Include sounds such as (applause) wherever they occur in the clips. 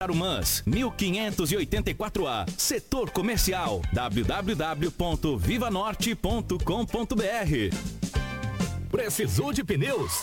Tarumãs, 1584A, Setor Comercial, www.vivanorte.com.br. Precisou de pneus?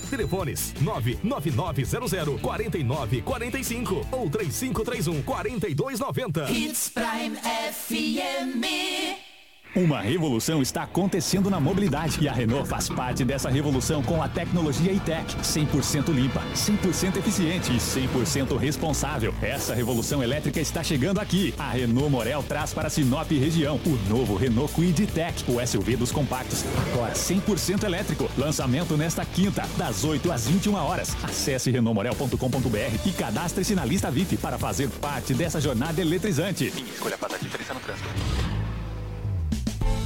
Telefones 99900 4945 ou 3531 4290. Hits Prime FM. Uma revolução está acontecendo na mobilidade e a Renault faz parte dessa revolução com a tecnologia E-Tech, 100% limpa, 100% eficiente e 100% responsável. Essa revolução elétrica está chegando aqui. A Renault Morel traz para Sinop região o novo Renault Kwid Tech, o SUV dos compactos, agora 100% elétrico. Lançamento nesta quinta, das 8 às 21 horas. Acesse renaultmorel.com.br e cadastre-se na lista VIP para fazer parte dessa jornada eletrizante. Escolha para a diferença no trânsito.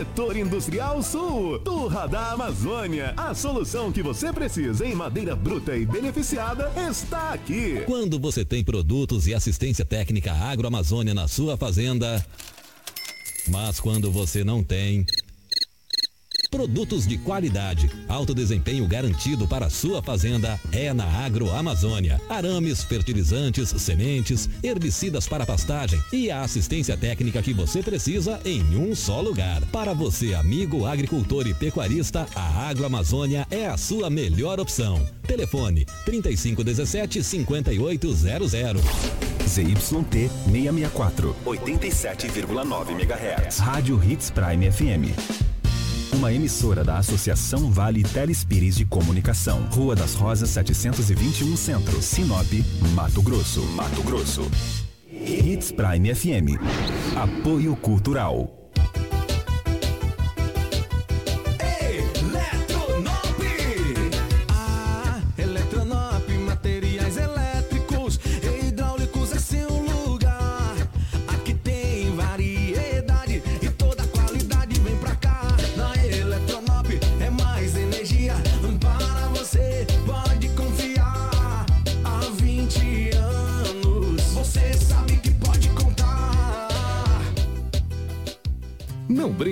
Setor Industrial Sul, Turra da Amazônia. A solução que você precisa em madeira bruta e beneficiada está aqui. Quando você tem produtos e assistência técnica agroamazônia na sua fazenda, mas quando você não tem. Produtos de qualidade, alto desempenho garantido para a sua fazenda é na Agroamazônia. Arames, fertilizantes, sementes, herbicidas para pastagem e a assistência técnica que você precisa em um só lugar. Para você, amigo agricultor e pecuarista, a Agroamazônia é a sua melhor opção. Telefone 3517 5800. ZYT 664, 87,9 MHz. Rádio Hits Prime FM. Uma emissora da Associação Vale Telespires de Comunicação. Rua das Rosas 721 Centro, Sinop, Mato Grosso. Mato Grosso. Hits Prime FM. Apoio Cultural.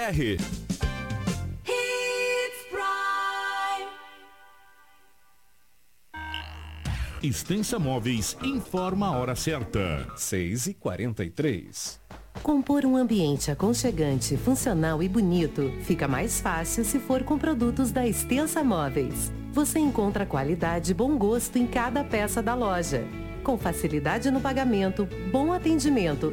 Prime. Extensa Móveis informa a hora certa. 6 e 43 Compor um ambiente aconchegante, funcional e bonito fica mais fácil se for com produtos da Extensa Móveis. Você encontra qualidade e bom gosto em cada peça da loja. Com facilidade no pagamento, bom atendimento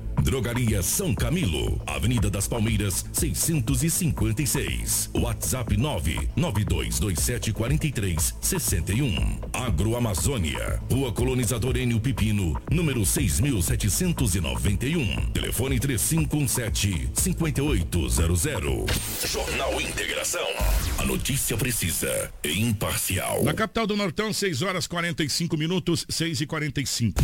Drogaria São Camilo, Avenida das Palmeiras, 656. WhatsApp 992274361. Agroamazônia, Rua Colonizador Enio Pipino, número 6791. Telefone 3517-5800. Jornal Integração. A notícia precisa e imparcial. Na capital do Nortão, 6 horas 45 minutos, 6 e 45.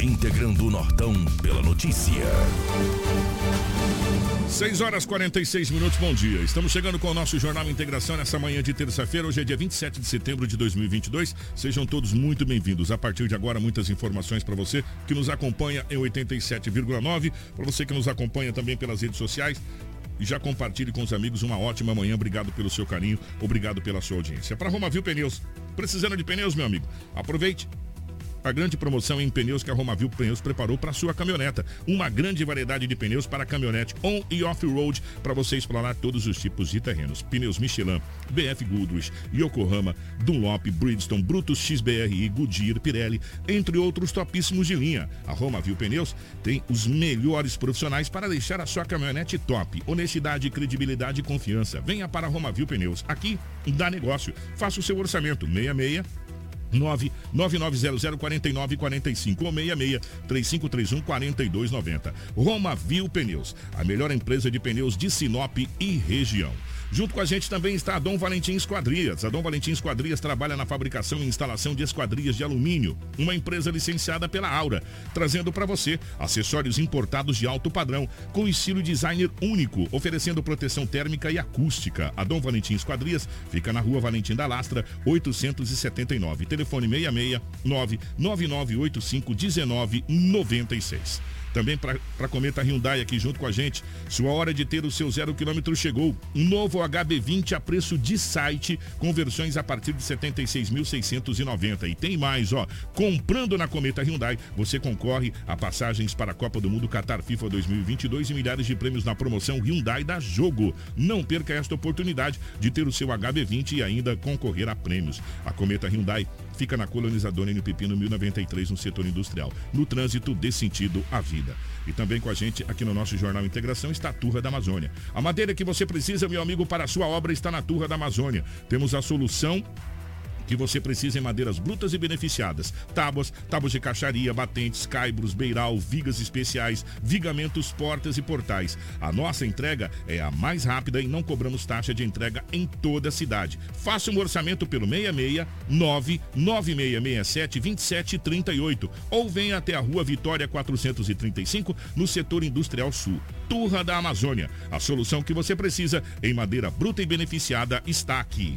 Integrando o Nortão pela notícia. 6 horas 46 minutos, bom dia. Estamos chegando com o nosso Jornal Integração nessa manhã de terça-feira. Hoje é dia 27 de setembro de 2022. Sejam todos muito bem-vindos. A partir de agora, muitas informações para você que nos acompanha em 87,9. Para você que nos acompanha também pelas redes sociais. E já compartilhe com os amigos uma ótima manhã. Obrigado pelo seu carinho, obrigado pela sua audiência. Para Romavil Pneus, precisando de pneus, meu amigo? Aproveite a grande promoção em pneus que a Romavil Pneus preparou para sua caminhoneta. Uma grande variedade de pneus para caminhonete on e off-road para você explorar todos os tipos de terrenos. Pneus Michelin, BF Goodrich, Yokohama, Dunlop, Bridgestone, Brutus XBRI, Goodyear, Pirelli, entre outros topíssimos de linha. A Romavil Pneus tem os melhores profissionais para deixar a sua caminhonete top. Honestidade, credibilidade e confiança. Venha para a Romavil Pneus. Aqui dá negócio. Faça o seu orçamento 66 999004945 ou 66 3531 4290. Roma Viu Pneus, a melhor empresa de pneus de Sinop e região. Junto com a gente também está a Dom Valentim Esquadrias. A Dom Valentim Esquadrias trabalha na fabricação e instalação de esquadrias de alumínio, uma empresa licenciada pela Aura, trazendo para você acessórios importados de alto padrão, com estilo designer único, oferecendo proteção térmica e acústica. A Dom Valentim Esquadrias fica na rua Valentim da Lastra, 879. Telefone 66 99985 1996 também para Cometa Hyundai aqui junto com a gente. Sua hora de ter o seu zero quilômetro chegou. Um novo HB20 a preço de site, com versões a partir de 76.690. E tem mais, ó. Comprando na Cometa Hyundai, você concorre a passagens para a Copa do Mundo Qatar FIFA 2022 e milhares de prêmios na promoção Hyundai da Jogo. Não perca esta oportunidade de ter o seu HB20 e ainda concorrer a prêmios. A Cometa Hyundai fica na colonizadora N Pepino 1093, no setor industrial. No trânsito, dê sentido à vida. E também com a gente aqui no nosso Jornal Integração está a Turra da Amazônia. A madeira que você precisa, meu amigo, para a sua obra está na Turra da Amazônia. Temos a solução que você precisa em madeiras brutas e beneficiadas. Tábuas, tábuas de caixaria, batentes, caibros, beiral, vigas especiais, vigamentos, portas e portais. A nossa entrega é a mais rápida e não cobramos taxa de entrega em toda a cidade. Faça um orçamento pelo 66 99667 2738 ou venha até a Rua Vitória 435 no setor industrial sul. Turra da Amazônia. A solução que você precisa em madeira bruta e beneficiada está aqui.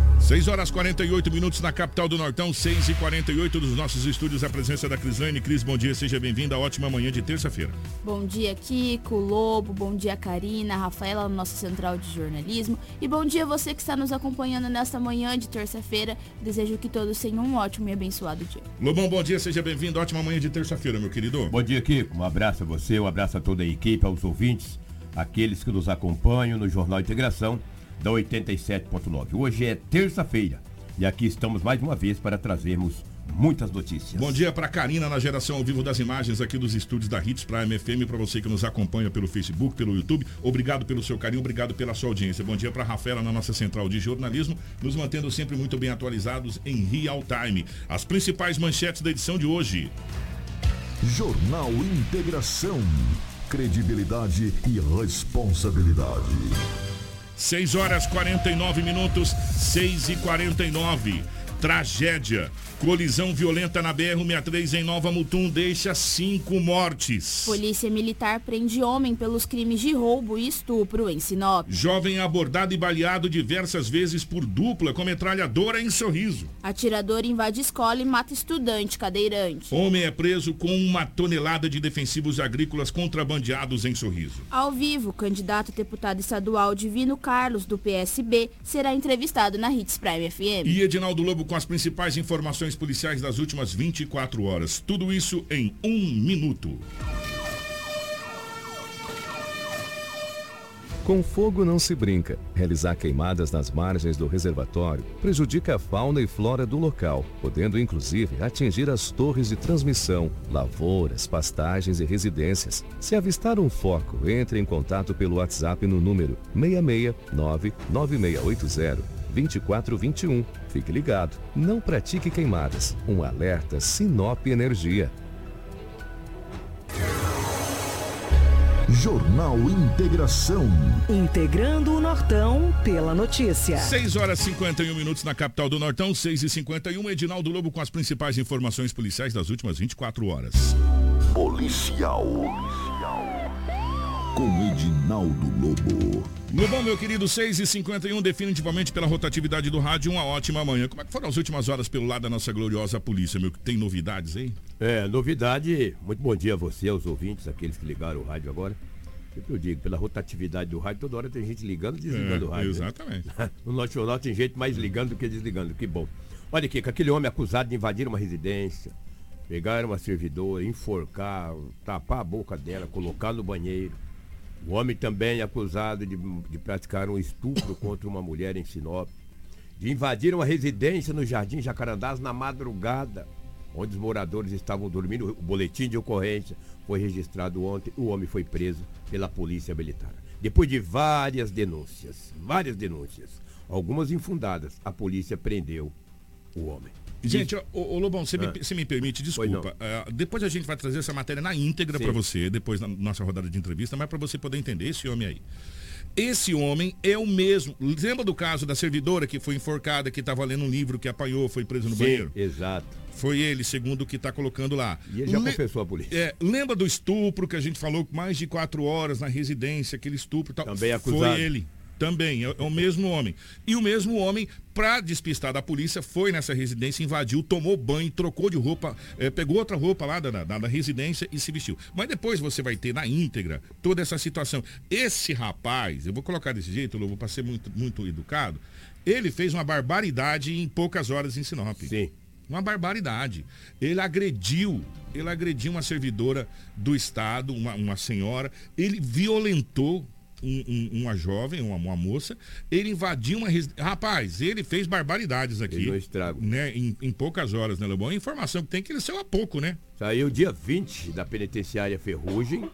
6 horas 48 minutos na capital do Nortão, 6 e 48 dos nossos estúdios. A presença da Crislane. Cris, bom dia, seja bem-vinda. Ótima manhã de terça-feira. Bom dia, Kiko, Lobo, bom dia, Karina, Rafaela, no nosso central de jornalismo. E bom dia você que está nos acompanhando nesta manhã de terça-feira. Desejo que todos tenham um ótimo e abençoado dia. Lobão, bom dia, seja bem-vindo. Ótima manhã de terça-feira, meu querido. Bom dia, Kiko. Um abraço a você, um abraço a toda a equipe, aos ouvintes, aqueles que nos acompanham no Jornal Integração da 87.9. Hoje é terça-feira e aqui estamos mais uma vez para trazermos muitas notícias. Bom dia para Karina na geração ao vivo das imagens aqui dos estúdios da Hits Prime FM, para você que nos acompanha pelo Facebook, pelo YouTube. Obrigado pelo seu carinho, obrigado pela sua audiência. Bom dia para Rafaela na nossa central de jornalismo, nos mantendo sempre muito bem atualizados em real time. As principais manchetes da edição de hoje. Jornal Integração. Credibilidade e responsabilidade. 6 horas 49 minutos, 6 e 49. Tragédia. Colisão violenta na BR-63 em Nova Mutum deixa cinco mortes. Polícia Militar prende homem pelos crimes de roubo e estupro em Sinop. Jovem abordado e baleado diversas vezes por dupla com metralhadora em sorriso. Atirador invade escola e mata estudante cadeirante. Homem é preso com uma tonelada de defensivos agrícolas contrabandeados em sorriso. Ao vivo, candidato deputado estadual Divino Carlos, do PSB, será entrevistado na Hits Prime FM. E Edinaldo Lobo com as principais informações policiais das últimas 24 horas. Tudo isso em um minuto. Com fogo não se brinca. Realizar queimadas nas margens do reservatório prejudica a fauna e flora do local, podendo inclusive atingir as torres de transmissão, lavouras, pastagens e residências. Se avistar um foco, entre em contato pelo WhatsApp no número 669 9680 2421. Fique ligado, não pratique queimadas. Um alerta Sinop Energia. Jornal Integração. Integrando o Nortão pela notícia. 6 horas 51 minutos na capital do Nortão, 6 e 51 Edinaldo Lobo com as principais informações policiais das últimas 24 horas. Policial. Com Edinaldo Lobo. Lobão, meu querido, 6 e 51 definitivamente pela rotatividade do rádio, uma ótima manhã. Como é que foram as últimas horas pelo lado da nossa gloriosa polícia, meu? Tem novidades aí? É, novidade, muito bom dia a você, aos ouvintes, aqueles que ligaram o rádio agora. Sempre eu digo, pela rotatividade do rádio, toda hora tem gente ligando e desligando É, o rádio. né? exatamente. (laughs) no nosso jornal tem gente mais ligando do que desligando, que bom. Olha aqui, com aquele homem acusado de invadir uma residência, pegar uma servidora, enforcar, tapar a boca dela, colocar no banheiro. O homem também é acusado de, de praticar um estupro contra uma mulher em Sinop, de invadir uma residência no Jardim Jacarandás na madrugada, onde os moradores estavam dormindo. O boletim de ocorrência foi registrado ontem. O homem foi preso pela Polícia Militar. Depois de várias denúncias, várias denúncias, algumas infundadas, a polícia prendeu o homem. Gente, ô, ô, Lobão, você, Ah. me, você me permite, desculpa. ah, depois a gente vai trazer essa matéria na íntegra para você, depois na nossa rodada de entrevista, mas para você poder entender esse homem aí. Esse homem é o mesmo. Lembra do caso da servidora que foi enforcada, que estava lendo um livro, que apanhou, foi preso no Sim, banheiro? Exato. Foi ele, segundo o que está colocando lá. E ele já Le- confessou a polícia. É, lembra do estupro que a gente falou mais de quatro horas na residência, aquele estupro e tal? Também acusado. Foi ele. Também, é, é o mesmo homem. E o mesmo homem, para despistar da polícia, foi nessa residência, invadiu, tomou banho, trocou de roupa, eh, pegou outra roupa lá da, da, da residência e se vestiu. Mas depois você vai ter na íntegra toda essa situação. Esse rapaz, eu vou colocar desse jeito, Lobo, para ser muito, muito educado, ele fez uma barbaridade em poucas horas em Sinop. Sim. Uma barbaridade. Ele agrediu, ele agrediu uma servidora do Estado, uma, uma senhora, ele violentou um- um- uma jovem, uma, uma moça, ele invadiu uma residência. Rapaz, ele fez barbaridades aqui. Fez um estrago. Né, em, em poucas horas, né, Lobão? A informação que tem que ele saiu há pouco, né? Saiu dia 20 da penitenciária Ferrugem.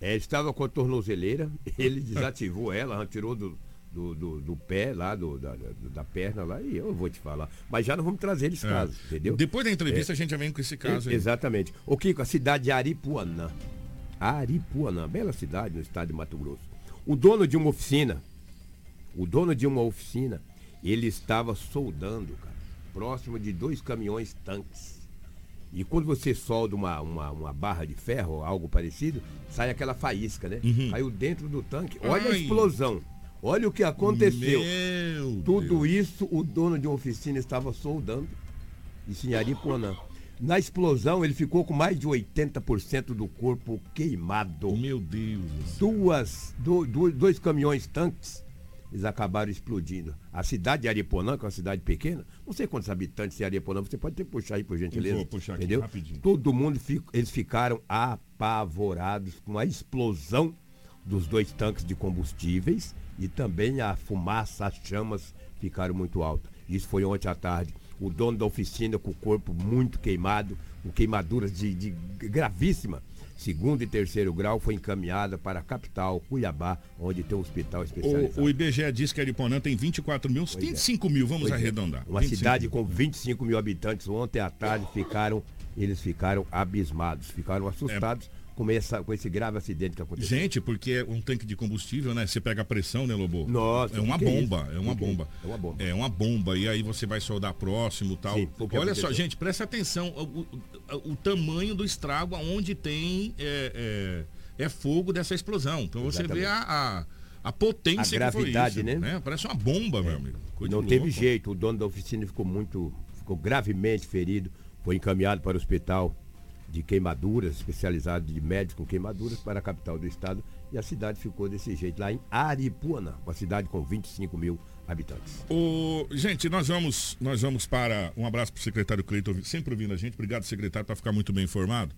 É, estava com a tornozeleira, (laughs) ele desativou (laughs) ela, tirou do, do, do- do pé lá, do, da, da- perna lá, e eu vou te falar. Mas já não vamos trazer esse É. caso, entendeu? Depois da entrevista É. a gente já vem com esse caso aí. Exatamente. O Kiko, a cidade de Aripuanã. Aripuanã, bela cidade no estado de Mato Grosso. O dono de uma oficina, o dono de uma oficina, ele estava soldando, cara, próximo de dois caminhões tanques. E quando você solda uma, uma, uma barra de ferro ou algo parecido, sai aquela faísca, né? Uhum. Caiu dentro do tanque. Olha a Ai. explosão. Olha o que aconteceu. Meu Tudo isso o dono de uma oficina estava soldando. Em Aripuanã. Na explosão, ele ficou com mais de 80% do corpo queimado. Meu Deus. Duas, do- do- dois caminhões tanques, eles acabaram explodindo. A cidade de Aripuanã, que é uma cidade pequena, não sei quantos habitantes tem Aripuanã, você pode ter puxar aí, por gentileza. vou puxar aqui entendeu? rapidinho. Todo mundo, eles ficaram apavorados com a explosão dos dois tanques de combustíveis e também a fumaça, as chamas ficaram muito altas. Isso foi ontem à tarde. O dono da oficina com o corpo muito queimado, com queimaduras de, de gravíssima. Segundo e terceiro grau foi encaminhada para a capital, Cuiabá, onde tem um hospital especializado. O, o IBGE diz que Ariponã tem 24 mil, 25 mil, vamos Pois é. arredondar. Uma 25 cidade mil. com 25 mil habitantes ontem à tarde ficaram, eles ficaram abismados, ficaram assustados com, essa, com esse grave acidente que aconteceu. Gente, porque é um tanque de combustível, né? Você pega a pressão, né, Lobo? Nossa, é uma é bomba, isso? é uma é bomba. É uma bomba. É uma bomba. E aí você vai soldar próximo e tal. Sim, o que Olha só, aconteceu? gente, presta atenção. O, o- o tamanho do estrago aonde tem é, é, é fogo dessa explosão. Então você vê a, a, a potência A gravidade, isso, né? Parece uma bomba, meu amigo. E Coisa não teve jeito, o dono da oficina ficou muito, ficou gravemente ferido, foi encaminhado para o hospital de queimaduras, especializado de médicos com queimaduras, para a capital do estado, e a cidade ficou desse jeito, lá em Aripuanã, uma cidade com 25 mil habitantes. O, gente, nós vamos, nós vamos para. Um abraço para o secretário Cleiton, sempre ouvindo a gente. Obrigado, secretário, para ficar muito bem informado.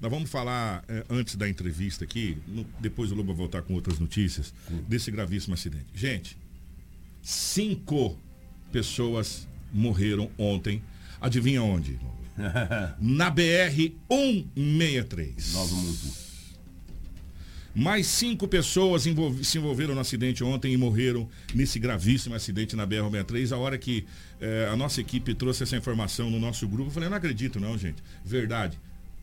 Nós vamos falar, eh, antes da entrevista aqui, no- depois o Lobo vai voltar com outras notícias, desse gravíssimo acidente. Gente, cinco pessoas morreram ontem. Adivinha onde? (laughs) Na BR 163. Novo Mundo. Mais cinco pessoas envolv- se envolveram no acidente ontem e morreram nesse gravíssimo acidente na BR-63. A hora que eh, a nossa equipe trouxe essa informação no nosso grupo, eu falei, não acredito não, gente. Verdade.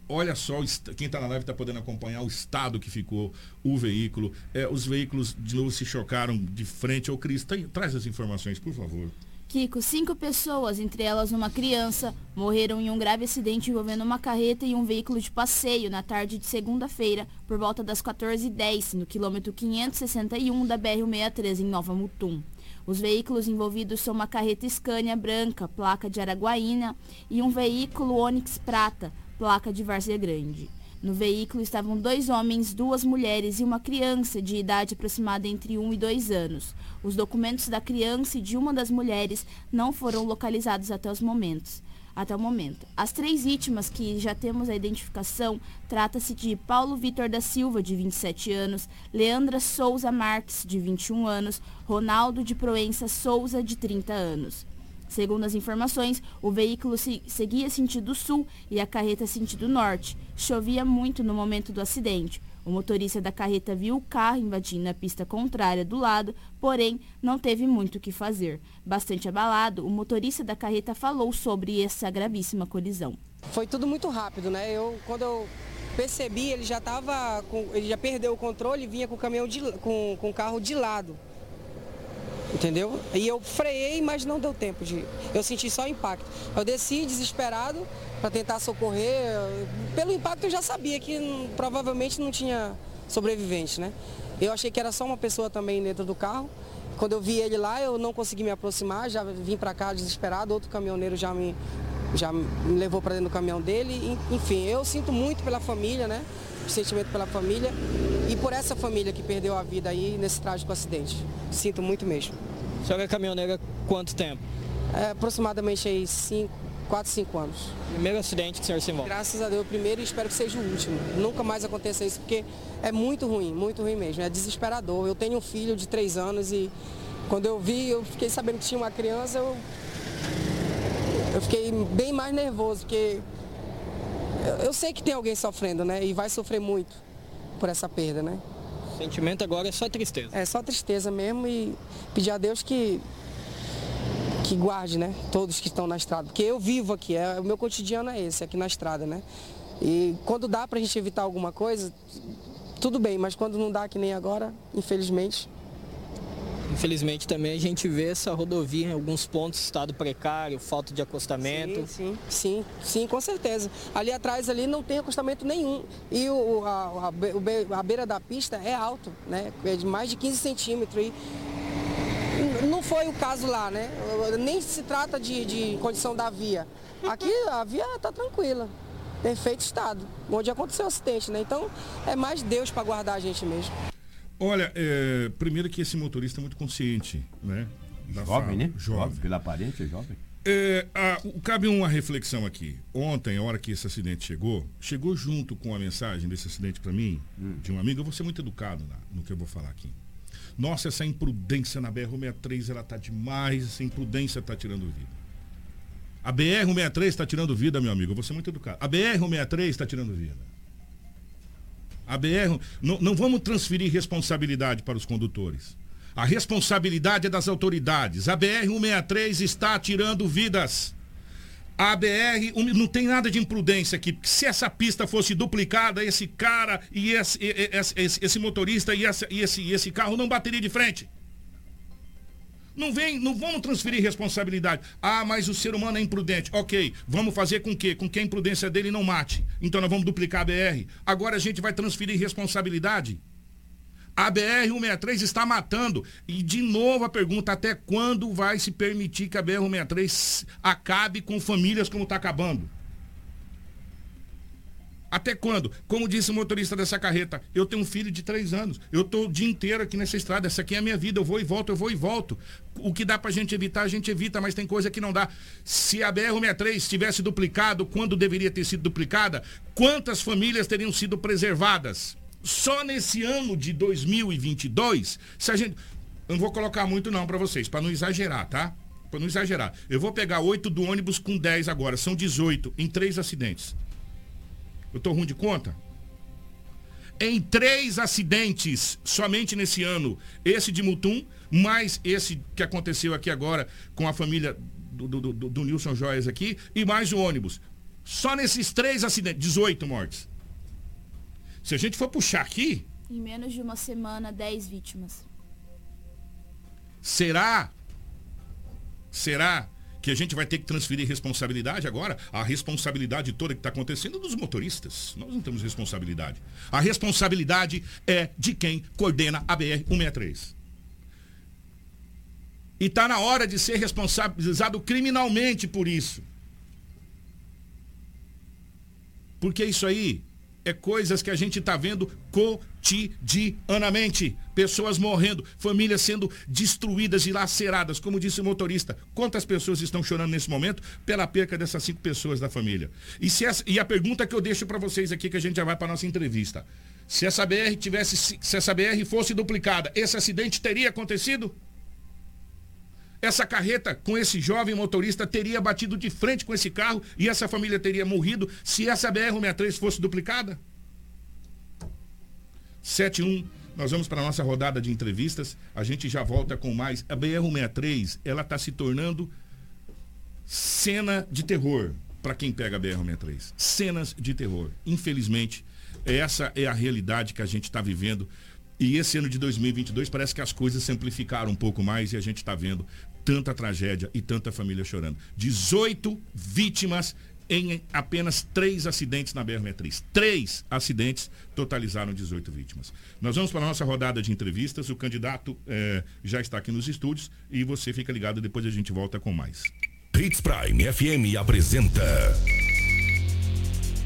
Olha só, quem está na live está podendo acompanhar o estado que ficou o veículo. Eh, os veículos de novo se chocaram de frente. Ô Cris, tem- traz as informações, por favor. Kiko, cinco pessoas, entre elas uma criança, morreram em um grave acidente envolvendo uma carreta e um veículo de passeio na tarde de segunda-feira, por volta das 14h10, no quilômetro 561 da BR-163, em Nova Mutum. Os veículos envolvidos são uma carreta Scania branca, placa de Araguaína, e um veículo Onix prata, placa de Várzea Grande. No veículo estavam dois homens, duas mulheres e uma criança de idade aproximada entre 1 e 2 anos. Os documentos da criança e de uma das mulheres não foram localizados até os momentos. Até o momento. As três vítimas que já temos a identificação trata-se de Paulo Vitor da Silva, de 27 anos, Leandra Souza Marques, de 21 anos, Ronaldo de Proença Souza, de 30 anos. Segundo as informações, o veículo se- seguia sentido sul e a carreta sentido norte. Chovia muito no momento do acidente. O motorista da carreta viu o carro invadindo a pista contrária do lado, porém não teve muito o que fazer. Bastante abalado, o motorista da carreta falou sobre essa gravíssima colisão. Foi tudo muito rápido, né? Eu, quando eu percebi, ele já tava com, ele já perdeu o controle e vinha com o caminhão de, com, com o carro de lado. Entendeu? E eu freiei, mas não deu tempo de. Eu senti só o impacto. Eu desci desesperado para tentar socorrer. Pelo impacto eu já sabia que provavelmente não tinha sobrevivente, né? Eu achei que era só uma pessoa também dentro do carro. Quando eu vi ele lá, eu não consegui me aproximar, já vim para cá desesperado, outro caminhoneiro já me, já me levou para dentro do caminhão dele. Enfim, eu sinto muito pela família, né? Sentimento pela família e por essa família que perdeu a vida aí nesse trágico acidente. Sinto muito mesmo. A senhora é caminhoneira há quanto tempo? É, aproximadamente aí 5, 4, 5 anos. Primeiro acidente que o senhor se envolve? Graças a Deus, o primeiro e espero que seja o último. Nunca mais aconteça isso, porque é muito ruim, muito ruim mesmo. É desesperador. Eu tenho um filho de 3 anos e quando eu vi, eu fiquei sabendo que tinha uma criança, eu, eu fiquei bem mais nervoso, porque eu, sei que tem alguém sofrendo, né? E vai sofrer muito por essa perda, né? O sentimento agora é só tristeza. É só tristeza mesmo e pedir a Deus que que guarde, né? Todos que estão na estrada, porque eu vivo aqui, é, o meu cotidiano é esse, aqui na estrada, né? E quando dá pra gente evitar alguma coisa, tudo bem, mas quando não dá que nem agora, infelizmente, Infelizmente também a gente vê essa rodovia em alguns pontos estado precário, falta de acostamento. Sim, sim, sim, com certeza. Ali atrás ali não tem acostamento nenhum. E o, a, a a beira da pista é alto, né? É de mais de 15 centímetros. E foi o caso lá, né? Nem se trata de, de condição da via. Aqui a via está tranquila, perfeito estado, onde aconteceu o acidente, né? Então é mais Deus para guardar a gente mesmo. Olha, é, primeiro que esse motorista é muito consciente, né? Da Jovem, fala. né? Jovem. Pela aparência, jovem. É, a- o- cabe uma reflexão aqui. Ontem, a hora que esse acidente chegou, chegou junto com a mensagem desse acidente para mim, de um amigo, eu vou ser muito educado na- no que eu vou falar aqui. Nossa, essa imprudência na BR-163, ela tá demais, essa imprudência tá tirando vida. A BR-163 está tirando vida, meu amigo, eu vou ser muito educado. A BR-163 está tirando vida. A BR, não, não vamos transferir responsabilidade para os condutores. A responsabilidade é das autoridades. A BR-163 está tirando vidas. A BR não tem nada de imprudência aqui. Se essa pista fosse duplicada, esse cara e esse, esse, esse- motorista e esse, e esse carro não bateria de frente. Não vem, não vamos transferir responsabilidade. Ah, mas o ser humano é imprudente. Ok, vamos fazer com que, com que a imprudência dele não mate. Então nós vamos duplicar a BR. Agora a gente vai transferir responsabilidade. A BR-163 está matando. E de novo a pergunta, até quando vai se permitir que a BR-163 acabe com famílias como está acabando? Até quando? Como disse o motorista dessa carreta, eu tenho um filho de três anos. Eu estou o dia inteiro aqui nessa estrada. Essa aqui é a minha vida. Eu vou e volto, eu vou e volto. O que dá pra gente evitar, a gente evita, mas tem coisa que não dá. Se a BR-163 tivesse duplicado quando deveria ter sido duplicada, quantas famílias teriam sido preservadas? Só nesse ano de 2022, se a gente. Eu não vou colocar muito não para vocês, para não exagerar, tá? Para não exagerar. Eu vou pegar oito do ônibus com 10 agora, são 18 em três acidentes. Eu tô ruim de conta? Em três acidentes, somente nesse ano, esse de Mutum, mais esse que aconteceu aqui agora com a família do, do, do, do Nilson Joias aqui, e mais o ônibus. Só nesses três acidentes, 18 mortes. Se a gente for puxar aqui, Em menos de uma semana, 10 vítimas. será? Será que a gente vai ter que transferir responsabilidade agora? A responsabilidade toda que está acontecendo é dos motoristas. Nós não temos responsabilidade. A responsabilidade é de quem coordena a BR-163. E está na hora de ser responsabilizado criminalmente por isso. Porque isso aí é coisas que a gente está vendo cotidianamente. Pessoas morrendo, famílias sendo destruídas e laceradas, como disse o motorista. Quantas pessoas estão chorando nesse momento pela perca dessas cinco pessoas da família? E, essa- e a pergunta que eu deixo para vocês aqui, que a gente já vai para nossa entrevista. Se essa BR tivesse, se essa BR fosse duplicada, esse acidente teria acontecido? Essa carreta com esse jovem motorista teria batido de frente com esse carro e essa família teria morrido se essa BR-163 fosse duplicada? 71, nós vamos para a nossa rodada de entrevistas. A gente já volta com mais. A BR-163, ela está se tornando cena de terror para quem pega a BR-163. Cenas de terror. Infelizmente, essa é a realidade que a gente está vivendo. E esse ano de 2022 parece que as coisas simplificaram um pouco mais e a gente está vendo tanta tragédia e tanta família chorando. 18 vítimas em apenas três acidentes na BR-63. Três acidentes totalizaram 18 vítimas. Nós vamos para a nossa rodada de entrevistas. O candidato eh, já está aqui nos estúdios e você fica ligado, depois a gente volta com mais. Hits Prime FM apresenta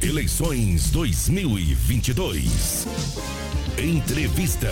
Eleições 2022. Entrevista.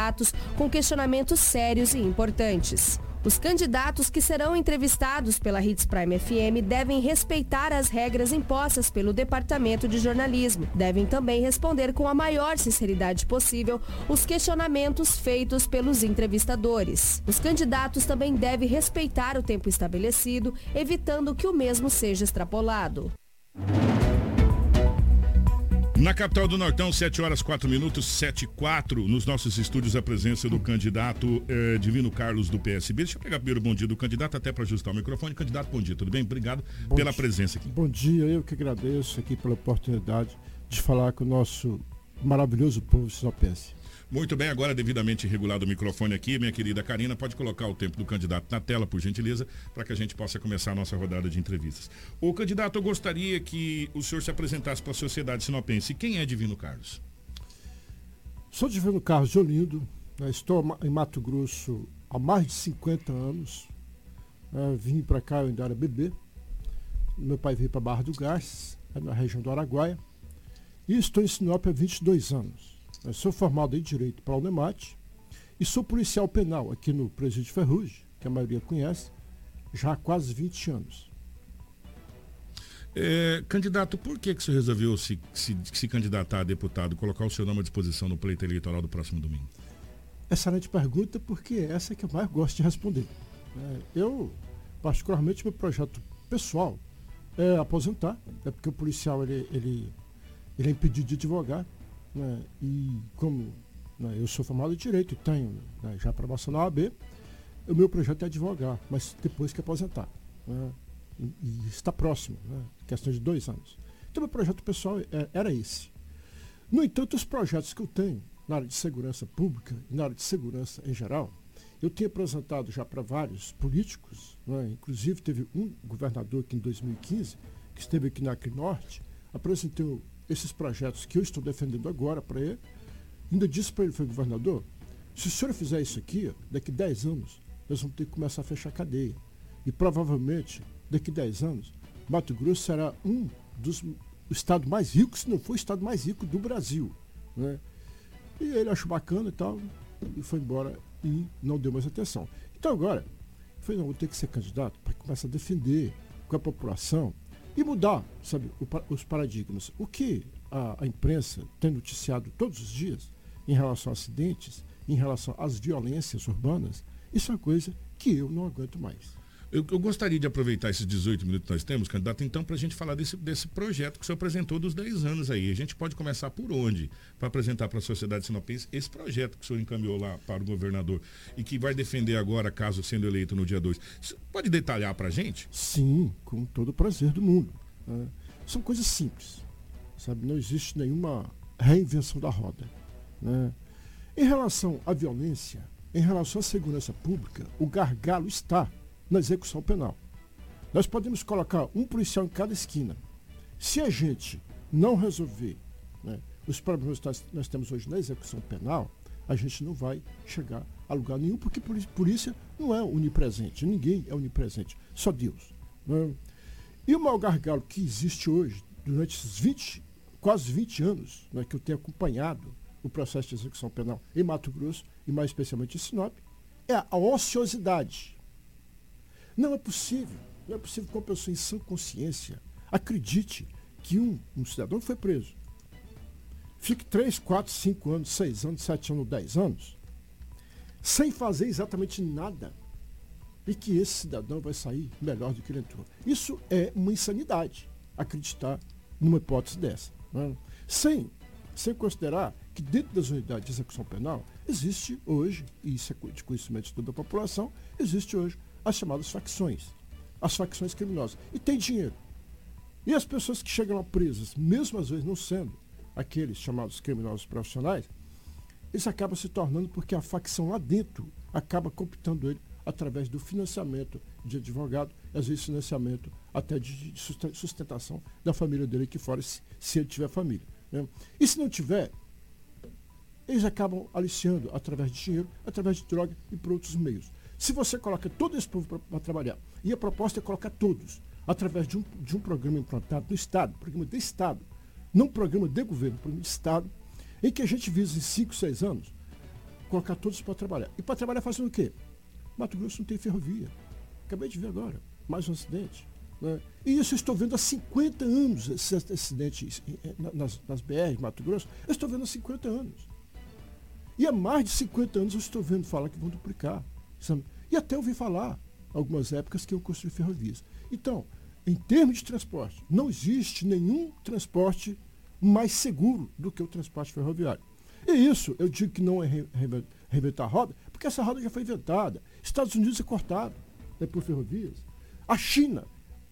candidatos com questionamentos sérios e importantes. Os candidatos que serão entrevistados pela Hits Prime FM devem respeitar as regras impostas pelo Departamento de Jornalismo. Devem também responder com a maior sinceridade possível os questionamentos feitos pelos entrevistadores. Os candidatos também devem respeitar o tempo estabelecido, evitando que o mesmo seja extrapolado. Na capital do Nortão, 7 horas 4 minutos, 7 e 4, nos nossos estúdios, a presença do candidato eh, Divino Carlos do PSB. Deixa eu pegar primeiro o bom dia do candidato, até para ajustar o microfone. Candidato, bom dia, tudo bem? Obrigado Bom pela dia. presença aqui. Bom dia, eu que agradeço aqui pela oportunidade de falar com o nosso maravilhoso povo sinopense. Muito bem, agora devidamente regulado o microfone aqui, minha querida Karina, pode colocar o tempo do candidato na tela, por gentileza, para que a gente possa começar a nossa rodada de entrevistas. O candidato, eu gostaria que o senhor se apresentasse para a sociedade sinopense. Quem é Divino Carlos? Sou Divino Carlos de Olindo, né, estou em Mato Grosso há mais de 50 anos. né, vim para cá, eu ainda era bebê. Meu pai veio para Barra do Gás, é na região do Araguaia. E estou em Sinop há 22 anos. Eu sou formado em Direito pela Unemate e sou policial penal aqui no Presídio Ferrugem, que a maioria conhece, já há quase 20 anos. É, candidato, por que, que o senhor resolveu se, se, se candidatar a deputado, colocar o seu nome à disposição no pleito eleitoral do próximo domingo? Excelente pergunta, porque essa é que eu mais gosto de responder. É, eu, particularmente, meu projeto pessoal é aposentar, é porque o policial ele, ele, ele é impedido de advogar, né, e como né, eu sou formado em Direito e tenho né, já aprovação na OAB, o meu projeto é advogar, mas depois que aposentar. né, e, e está próximo, né, questão de dois anos. Então, meu projeto pessoal é- era esse. No entanto, os projetos que eu tenho na área de segurança pública e na área de segurança em geral, eu tenho apresentado já para vários políticos, né? inclusive teve um governador que em 2015, que esteve aqui na Acre Norte, apresentou esses projetos que eu estou defendendo agora para ele, ainda disse para ele, foi governador, se o senhor fizer isso aqui, daqui 10 anos, nós vamos ter que começar a fechar a cadeia. E provavelmente, daqui 10 anos, Mato Grosso será um dos o estado mais rico, se não for o estado mais rico do Brasil. Né? E ele achou bacana e tal, e foi embora e não deu mais atenção. Então agora, falei, não, vou ter que ser candidato para começar a defender com a população e mudar, sabe, os paradigmas. O que a, a imprensa tem noticiado todos os dias em relação a acidentes, em relação às violências urbanas, isso é uma coisa que eu não aguento mais. Eu, eu gostaria de aproveitar esses 18 minutos que nós temos, candidato, então, para a gente falar desse, desse projeto que o senhor apresentou dos 10 anos aí. A gente pode começar por onde? Para apresentar para a sociedade sinopense esse projeto que o senhor encaminhou lá para o governador e que vai defender agora, caso sendo eleito no dia 2. Você Pode detalhar para a gente? Sim, com todo o prazer do mundo. né? São coisas simples, sabe? Não existe nenhuma reinvenção da roda. né? Em relação à violência, em relação à segurança pública, o gargalo está na execução penal. Nós podemos colocar um policial em cada esquina. Se a gente não resolver né, os problemas que nós, temos hoje na execução penal, a gente não vai chegar a lugar nenhum, porque polícia não é onipresente, ninguém é onipresente, só Deus. né? E o maior gargalo que existe hoje, durante esses 20, quase 20 anos né, que eu tenho acompanhado o processo de execução penal em Mato Grosso, e mais especialmente em Sinop, é a ociosidade. Não é possível, não é possível que uma pessoa em sã consciência acredite que um, um cidadão foi preso fique 3, 4, 5 anos, 6 anos, 7 anos, 10 anos, sem fazer exatamente nada, e que esse cidadão vai sair melhor do que ele entrou. Isso é uma insanidade, acreditar numa hipótese dessa. né? Sem, sem considerar que dentro das unidades de execução penal existe hoje, e isso é de conhecimento de toda a população, existe hoje as chamadas facções, as facções criminosas. E tem dinheiro. E as pessoas que chegam lá presas, mesmo às vezes não sendo aqueles chamados criminosos profissionais, eles acabam se tornando porque a facção lá dentro acaba cooptando ele através do financiamento de advogado, às vezes financiamento até de de susten- sustentação da família dele aqui fora, se, se ele tiver família. né? E se não tiver, eles acabam aliciando através de dinheiro, através de droga e por outros meios. Se você coloca todo esse povo para trabalhar, e a proposta é colocar todos, através de um, de um programa implantado no Estado, programa de Estado, não programa de governo, programa de Estado, em que a gente visa em 5, 6 anos colocar todos para trabalhar. E para trabalhar fazendo o quê? Mato Grosso não tem ferrovia. Acabei de ver agora, mais um acidente. Né? E isso eu estou vendo há 50 anos, esses acidentes eh, nas, nas BR de Mato Grosso, eu estou vendo há 50 anos. E há mais de 50 anos eu estou vendo falar que vão duplicar. Sabe? E até ouvi falar, algumas épocas, que iam construir ferrovias. Então, em termos de transporte, não existe nenhum transporte mais seguro do que o transporte ferroviário. E isso, eu digo que não é re- re- reinventar a roda, porque essa roda já foi inventada. Estados Unidos é cortado né, por ferrovias. A China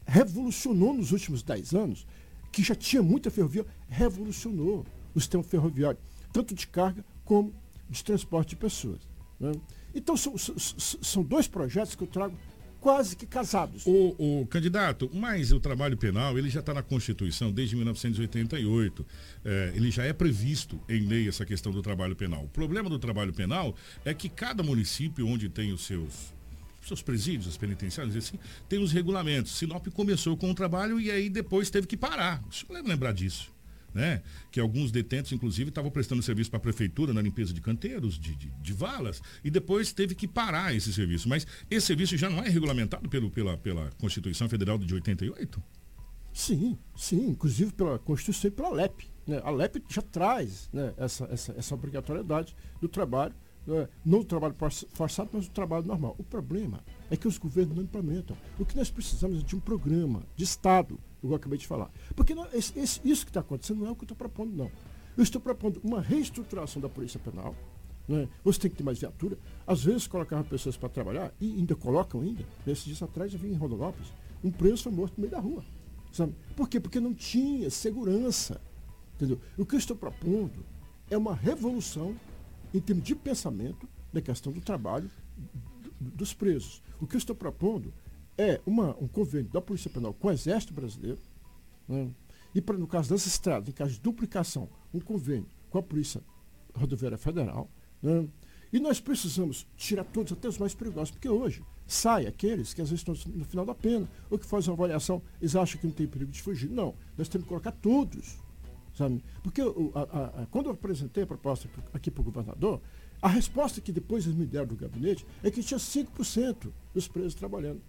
revolucionou nos últimos 10 anos, que já tinha muita ferrovia, revolucionou o sistema ferroviário, tanto de carga como de transporte de pessoas. né? Então, são, são- dois projetos que eu trago quase que casados. O, o candidato, mas o trabalho penal, ele já está na Constituição desde 1988. É, ele já é previsto em lei essa questão do trabalho penal. O problema do trabalho penal é que cada município onde tem os seus presídios, as penitenciárias, assim, tem os regulamentos. Sinop começou com o trabalho e aí depois teve que parar. O senhor deve lembrar disso. Né? Que alguns detentos, inclusive, estavam prestando serviço para a prefeitura na limpeza de canteiros, de, de, de valas, e depois teve que parar esse serviço. Mas esse serviço já não é regulamentado pelo, pela, pela Constituição Federal de 88? Sim, sim, inclusive pela Constituição e pela LEP. né? A LEP já traz né, essa, essa, essa obrigatoriedade do trabalho, né, não do trabalho for- forçado, mas do trabalho normal. O problema é que os governos não implementam. O que nós precisamos é de um programa de Estado, igual eu acabei de falar. Porque não- esse- esse- isso que está acontecendo não é o que eu estou propondo, não. Eu estou propondo uma reestruturação da Polícia Penal. né? Você tem que ter mais viatura. Às vezes colocavam pessoas para trabalhar, e ainda colocam ainda. Nesses dias atrás eu vi em Rondonópolis, um preso foi morto no meio da rua. Sabe? Por quê? Porque não tinha segurança. Entendeu? O que eu estou propondo é uma revolução em termos de pensamento da questão do trabalho do- dos presos. O que eu estou propondo é uma, um convênio da Polícia Penal com o Exército Brasileiro, né? e pra, no caso das estradas, em caso de duplicação, um convênio com a Polícia Rodoviária Federal. né? E nós precisamos tirar todos, até os mais perigosos, porque hoje sai aqueles que às vezes estão no final da pena, ou que fazem uma avaliação, eles acham que não tem perigo de fugir. Não, nós temos que colocar todos. Sabe? Porque a- a- a- quando eu apresentei a proposta pro- aqui para o governador, a resposta que depois eles me deram do gabinete é que tinha 5% dos presos trabalhando.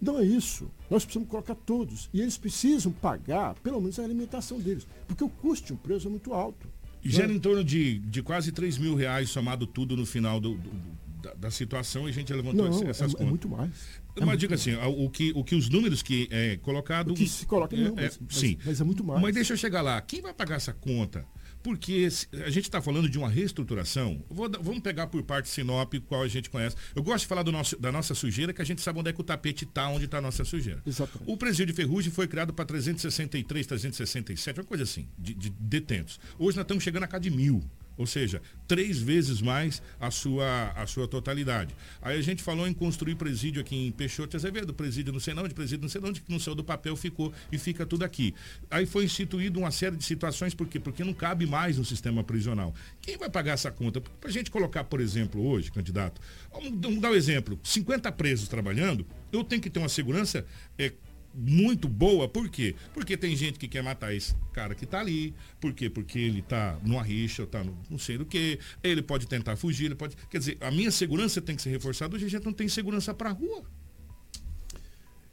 Não é isso. Nós precisamos colocar todos. E eles precisam pagar, pelo menos, a alimentação deles. Porque o custo de um preso é muito alto. Gera né? em torno de, de quase 3 mil reais somado tudo no final do- do- da, da situação e a gente levantou Não, é- essas é contas. muito mais. É Mas diga assim, o que, o que os números que é colocado. O que se coloca, não, é, mas- mas- sim. mas é muito mais. Mas deixa eu chegar lá. Quem vai pagar essa conta? Porque a gente está falando de uma reestruturação. Vou vamos pegar por parte Sinop, qual a gente conhece. Eu gosto de falar do nosso, da nossa sujeira, que a gente sabe onde é que o tapete está, onde está a nossa sujeira. Exatamente. O presídio de Ferrugem foi criado para 363, 367, uma coisa assim, de, de detentos. Hoje nós estamos chegando a cá de mil. Ou seja, três vezes mais a sua, a sua totalidade. Aí a gente falou em construir presídio aqui em Peixoto Azevedo, presídio não sei onde, presídio não sei onde, que no céu do papel ficou e fica tudo aqui. Aí foi instituído uma série de situações, por quê? Porque não cabe mais no sistema prisional. Quem vai pagar essa conta? Para a gente colocar, por exemplo, hoje, candidato, vamos, vamos dar um exemplo, 50 presos trabalhando, eu tenho que ter uma segurança é, muito boa, por quê? Porque tem gente que quer matar esse cara que tá ali, por quê? Porque ele tá numa rixa, ou tá no, não sei do que, ele pode tentar fugir, ele pode. Quer dizer, a minha segurança tem que ser reforçada, hoje a gente não tem segurança pra rua.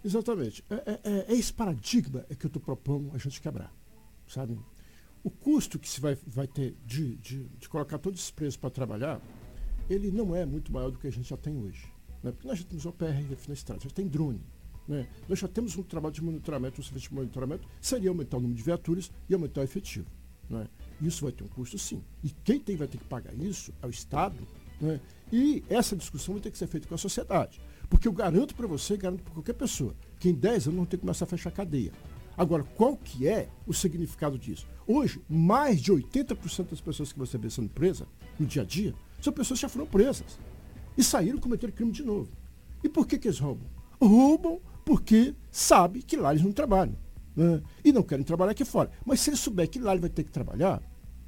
Exatamente. É, é- é- é esse paradigma é que eu estou propondo a gente quebrar. Sabe? O custo que se vai, vai ter de, de, de colocar todos esses presos para trabalhar, ele não é muito maior do que a gente já tem hoje. Né? Porque nós já temos OPRF na estrada, já tem drone. Né? Nós já temos um trabalho de monitoramento, um serviço de monitoramento, seria aumentar o número de viaturas e aumentar o efetivo. Né? Isso vai ter um custo sim. E quem tem, vai ter que pagar isso é o Estado. Né? E essa discussão vai ter que ser feita com a sociedade. Porque eu garanto para você, garanto para qualquer pessoa, que em 10 anos não tem que começar a fechar a cadeia. Agora, qual que é o significado disso? Hoje, mais de 80% das pessoas que você vê sendo presas no dia a dia são pessoas que já foram presas e saíram cometer crime de novo. E por que, que eles roubam? Roubam porque sabe que lá eles não trabalham. né? E não querem trabalhar aqui fora. Mas se ele souber que lá ele vai ter que trabalhar,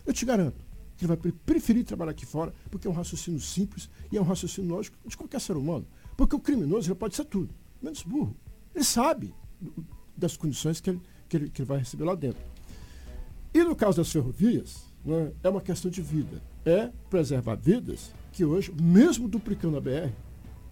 eu te garanto que ele vai pre- preferir trabalhar aqui fora, porque é um raciocínio simples e é um raciocínio lógico de qualquer ser humano. Porque o criminoso ele pode ser tudo, menos burro. Ele sabe das condições que ele, que ele, que ele vai receber lá dentro. E no caso das ferrovias, né, é uma questão de vida. É preservar vidas que hoje, mesmo duplicando a BR,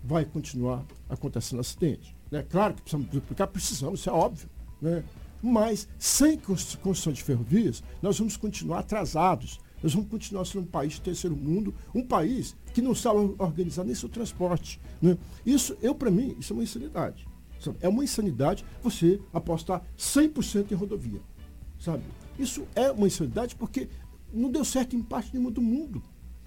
vai continuar acontecendo acidente. É claro que precisamos duplicar, precisamos, isso é óbvio. Né? Mas sem construção de ferrovias, nós vamos continuar atrasados. Nós vamos continuar sendo um país de terceiro mundo, um país que não sabe organizar nem seu transporte. Né? Isso, eu para mim, isso é uma insanidade. Sabe? É uma insanidade você apostar 100% em rodovia. Sabe? Isso é uma insanidade porque não deu certo em parte nenhuma do mundo.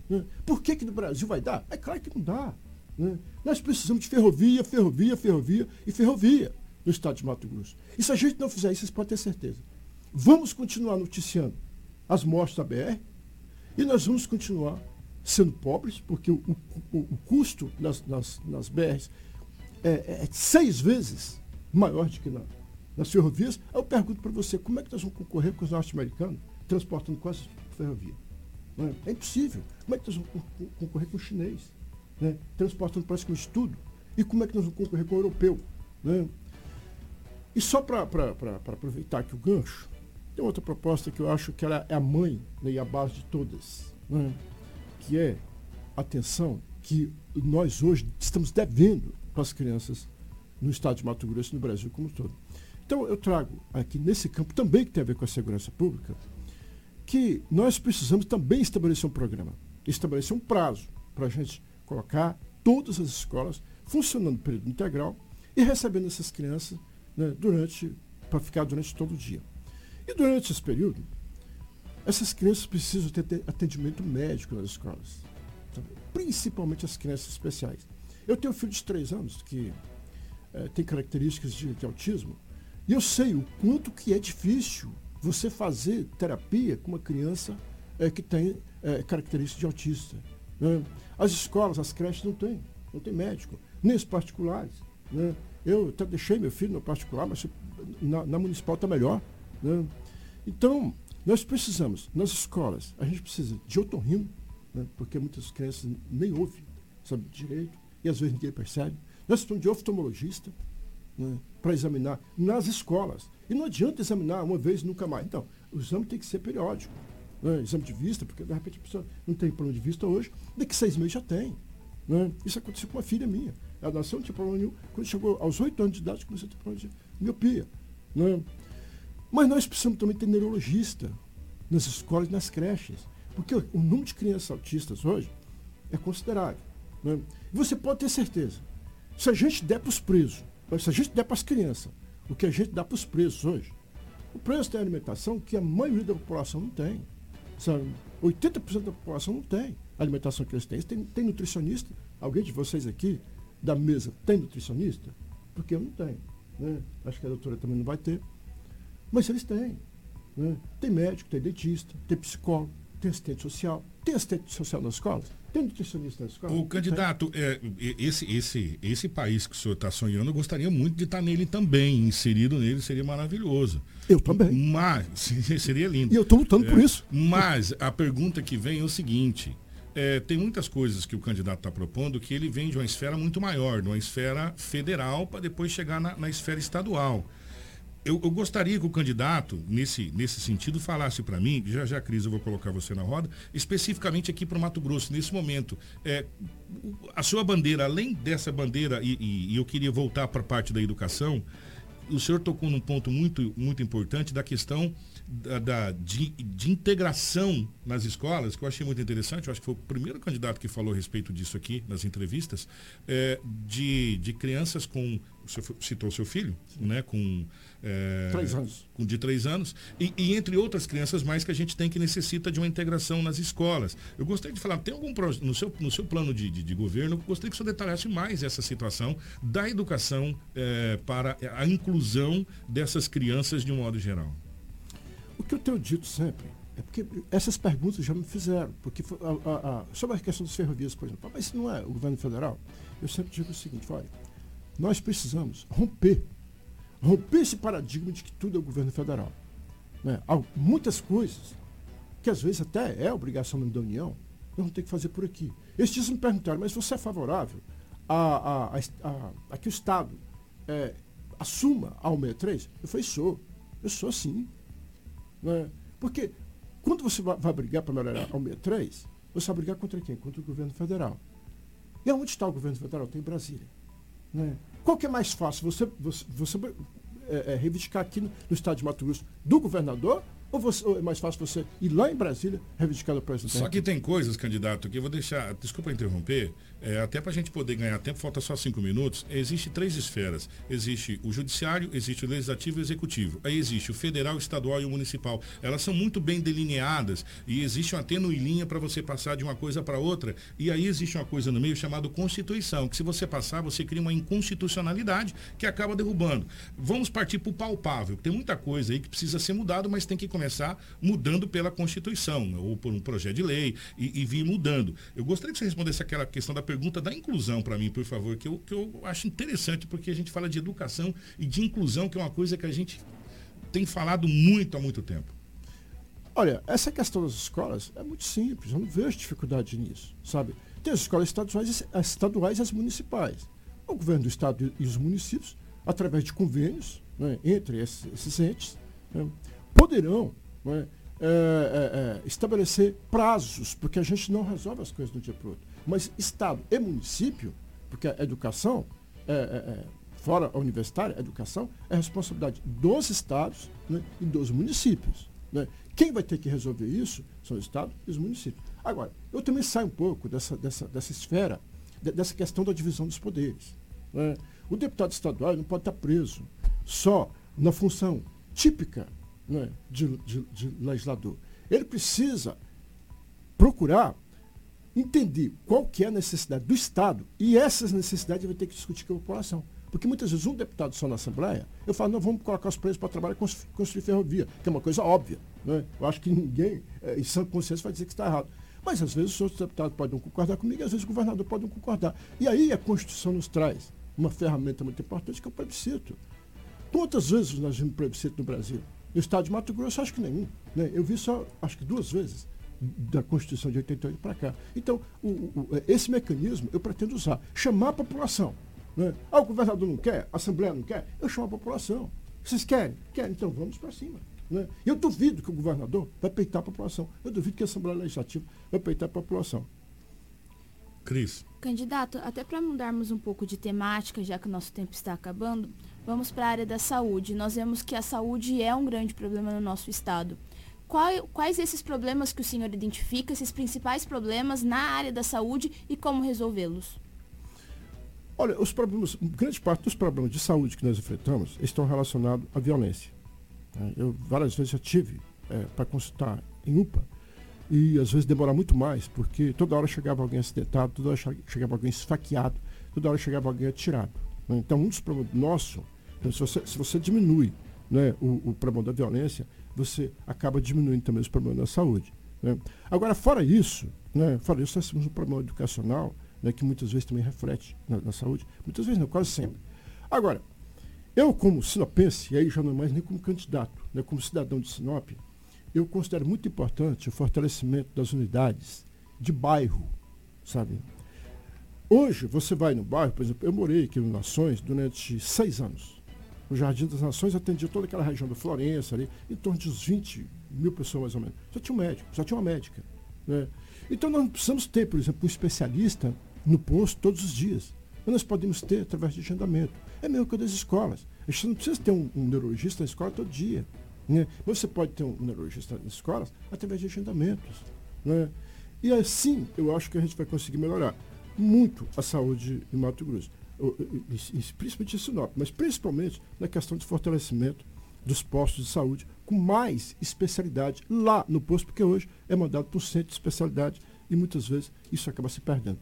Né? Por que, que no Brasil vai dar? É claro que não dá. Né? Nós precisamos de ferrovia, ferrovia, ferrovia e ferrovia no estado de Mato Grosso. E se a gente não fizer isso, vocês podem ter certeza. Vamos continuar noticiando as mortes da BR e nós vamos continuar sendo pobres, porque o, o, o custo nas, nas, nas BRs é, é, seis vezes maior do que na, nas ferrovias. Eu pergunto para você, como é que nós vamos concorrer com os norte-americanos transportando quase ferrovia? É? é impossível. Como é que nós vamos concorrer com o chinês? Né? Transportando praticamente tudo. E como é que nós vamos concorrer com o europeu? Né? E só para aproveitar aqui o gancho, tem outra proposta que eu acho que ela é a mãe né, e a base de todas, né? que é atenção que nós hoje estamos devendo para as crianças no estado de Mato Grosso e no Brasil como um todo. Então eu trago aqui nesse campo também que tem a ver com a segurança pública, que nós precisamos também estabelecer um programa, estabelecer um prazo para a gente colocar todas as escolas funcionando período integral e recebendo essas crianças né, durante para ficar durante todo o dia. E durante esse período, essas crianças precisam ter atendimento médico nas escolas, sabe? principalmente as crianças especiais. Eu tenho um filho de três anos que é, tem características de, de autismo e eu sei o quanto que é difícil você fazer terapia com uma criança é, que tem é, características de autista. Né? As escolas, as creches não têm, não tem médico, nem os particulares. Né? Eu até deixei meu filho no particular, mas na, na municipal está melhor. Né? Então, nós precisamos, nas escolas, a gente precisa de otorrino, né? porque muitas crianças nem ouvem, sabe, direito, e às vezes ninguém percebe. Nós precisamos de oftalmologista né? para examinar nas escolas. E não adianta examinar uma vez nunca mais. Então, o exame tem que ser periódico. Né? Exame de vista, porque de repente a pessoa não tem plano de vista hoje, daqui seis meses já tem. Né? Isso aconteceu com uma filha minha. Ela nasceu, não tinha problema nenhum. Quando chegou aos oito anos de idade, começou a ter problema de miopia. Né? Mas nós precisamos também ter neurologista nas escolas e nas creches. Porque o número de crianças autistas hoje é considerável. Né? E você pode ter certeza. Se a gente der para os presos, se a gente der para as crianças, o que a gente dá para os presos hoje, o preso tem alimentação que a maioria da população não tem. Sabe? 80% da população não tem a alimentação que eles têm. Tem, tem nutricionista? Alguém de vocês aqui da mesa tem nutricionista? Porque eu não tenho. Né? Acho que a doutora também não vai ter. Mas eles têm. Né? Tem médico, tem dentista, tem psicólogo, tem assistente social. Tem assistente social nas escolas? Tem nutricionista na escola? O candidato, é, esse, esse, esse país que o senhor está sonhando, eu gostaria muito de estar tá nele também. Inserido nele seria maravilhoso. Eu também. Mas, (laughs) seria lindo. E eu estou lutando é, por isso. Mas a pergunta que vem é o seguinte: é, tem muitas coisas que o candidato está propondo que ele vem de uma esfera muito maior, de uma esfera federal, para depois chegar na, na esfera estadual. Eu, eu, gostaria que o candidato, nesse, nesse sentido, falasse para mim, já já, Cris, eu vou colocar você na roda, especificamente aqui para o Mato Grosso, nesse momento. É, a sua bandeira, além dessa bandeira, e, e, e eu queria voltar para a parte da educação, o senhor tocou num ponto muito, muito importante da questão da, da de, de, integração nas escolas, que eu achei muito interessante, eu acho que foi o primeiro candidato que falou a respeito disso aqui nas entrevistas, é, de, de crianças com. Você citou seu filho, Sim. né? Com, é, três anos. Com de três anos. E, e, entre outras crianças mais que a gente tem que necessita de uma integração nas escolas. Eu gostaria de falar, tem algum no seu, no seu plano de, de, de governo, eu gostaria que o senhor detalhasse mais essa situação da educação é, para a inclusão dessas crianças de um modo geral. O que eu tenho dito sempre é porque essas perguntas já me fizeram. Porque a, a, a, sobre a questão das ferrovias, por exemplo, mas isso não é o governo federal. Eu sempre digo o seguinte: olha, nós precisamos romper, romper esse paradigma de que tudo é o governo federal. Né? Há muitas coisas que às vezes até é obrigação da União, nós vamos ter que fazer por aqui. Esses dias me perguntaram, mas você é favorável a, a, a, a que o Estado é, assuma a 163? Eu falei, sou. Eu sou assim. Né? Porque quando você vai, brigar para melhorar ao 63, você vai brigar contra quem? Contra o governo federal. E onde está o governo federal? Tem em Brasília. Né? Qual que é mais fácil? Você, você, você é, é, reivindicar aqui no, no estado de Mato Grosso do governador ou, você, ou é mais fácil você ir lá em Brasília reivindicar do presidente? Só que tem coisas, candidato, que eu vou deixar, desculpa interromper, é, até para a gente poder ganhar tempo, falta só cinco minutos. Existe três esferas. Existe o judiciário, existe o legislativo e o executivo. Aí existe o federal, o estadual e o municipal. Elas são muito bem delineadas e existe uma tênue linha para você passar de uma coisa para outra. E aí existe uma coisa no meio chamada Constituição, que se você passar, você cria uma inconstitucionalidade que acaba derrubando. Vamos partir para o palpável. Tem muita coisa aí que precisa ser mudado, mas tem que começar mudando pela Constituição, ou por um projeto de lei e, e vir mudando. Eu gostaria que você respondesse aquela questão da pergunta da inclusão para mim, por favor, que eu, que eu acho interessante, porque a gente fala de educação e de inclusão, que é uma coisa que a gente tem falado muito há muito tempo. Olha, essa questão das escolas é muito simples, eu não vejo dificuldade nisso, sabe? Tem as escolas estaduais, as estaduais e as municipais. O governo do estado e os municípios, através de convênios né, entre esses, esses entes, né, poderão né, é, é, é, estabelecer prazos, porque a gente não resolve as coisas um dia para o outro. Mas Estado e município, porque a educação, é, é, é, fora a universitária, a educação é responsabilidade dos estados né, e dos municípios. Né? Quem vai ter que resolver isso são os estados e os municípios. Agora, eu também saio um pouco dessa, dessa, dessa esfera, de, dessa questão da divisão dos poderes. Né? O deputado estadual não pode estar preso só na função típica né, de, de, de legislador. Ele precisa procurar entender qual que é a necessidade do Estado e essas necessidades vai ter que discutir com a população. Porque muitas vezes um deputado só na Assembleia, eu falo, não, vamos colocar os presos para trabalhar com construir ferrovia, que é uma coisa óbvia. Né? Eu acho que ninguém, é, em sã consciência, vai dizer que está errado. Mas às vezes os outros deputados podem não concordar comigo, e às vezes o governador pode não concordar. E aí a Constituição nos traz uma ferramenta muito importante que é o plebiscito. Quantas vezes nós vimos plebiscito no Brasil? No estado de Mato Grosso, acho que nenhum. Né? Eu vi só, acho que duas vezes da Constituição de 88 para cá. Então, o, o, esse mecanismo eu pretendo usar. Chamar a população. Né? Ah, o governador não quer, a Assembleia não quer, eu chamo a população. Vocês querem? Querem, então vamos para cima. Né? Eu duvido que o governador vai peitar a população. Eu duvido que a Assembleia Legislativa vai peitar a população. Cris. Candidato, até para mudarmos um pouco de temática, já que o nosso tempo está acabando, vamos para a área da saúde. Nós vemos que a saúde é um grande problema no nosso estado. Qual, quais esses problemas que o senhor identifica, esses principais problemas na área da saúde e como resolvê-los? Olha, os problemas, grande parte dos problemas de saúde que nós enfrentamos estão relacionados à violência. É, eu várias vezes já tive é, para consultar em UPA e às vezes demora muito mais, porque toda hora chegava alguém acidentado, toda hora chegava alguém esfaqueado, toda hora chegava alguém atirado. Né? Então, um dos problemas nossos, se, você, se você diminui né, o, o problema da violência, você acaba diminuindo também os problemas da saúde. Né? Agora, fora isso, né, fora isso, nós temos um problema educacional né, que muitas vezes também reflete na, na, saúde. Muitas vezes não, quase sempre. Agora, eu como sinopense, e aí já não é mais nem como candidato, né, como cidadão de Sinop, eu considero muito importante o fortalecimento das unidades de bairro, sabe? Hoje, você vai no bairro, por exemplo, eu morei aqui no Nações durante seis anos o Jardim das Nações atendia toda aquela região da Florença ali, em torno de uns 20 mil pessoas mais ou menos. Só tinha um médico, só tinha uma médica. Né? Então nós precisamos ter, por exemplo, um especialista no posto todos os dias. Mas nós podemos ter através de agendamento. É mesmo que das escolas. A gente não precisa ter um, um neurologista na escola todo dia. Né? Mas você pode ter um neurologista nas escolas através de agendamentos. Né? E assim eu acho que a gente vai conseguir melhorar muito a saúde em Mato Grosso principalmente em Sinop, mas principalmente na questão de fortalecimento dos postos de saúde com mais especialidade lá no posto, porque hoje é mandado para o centro de especialidade e muitas vezes isso acaba se perdendo.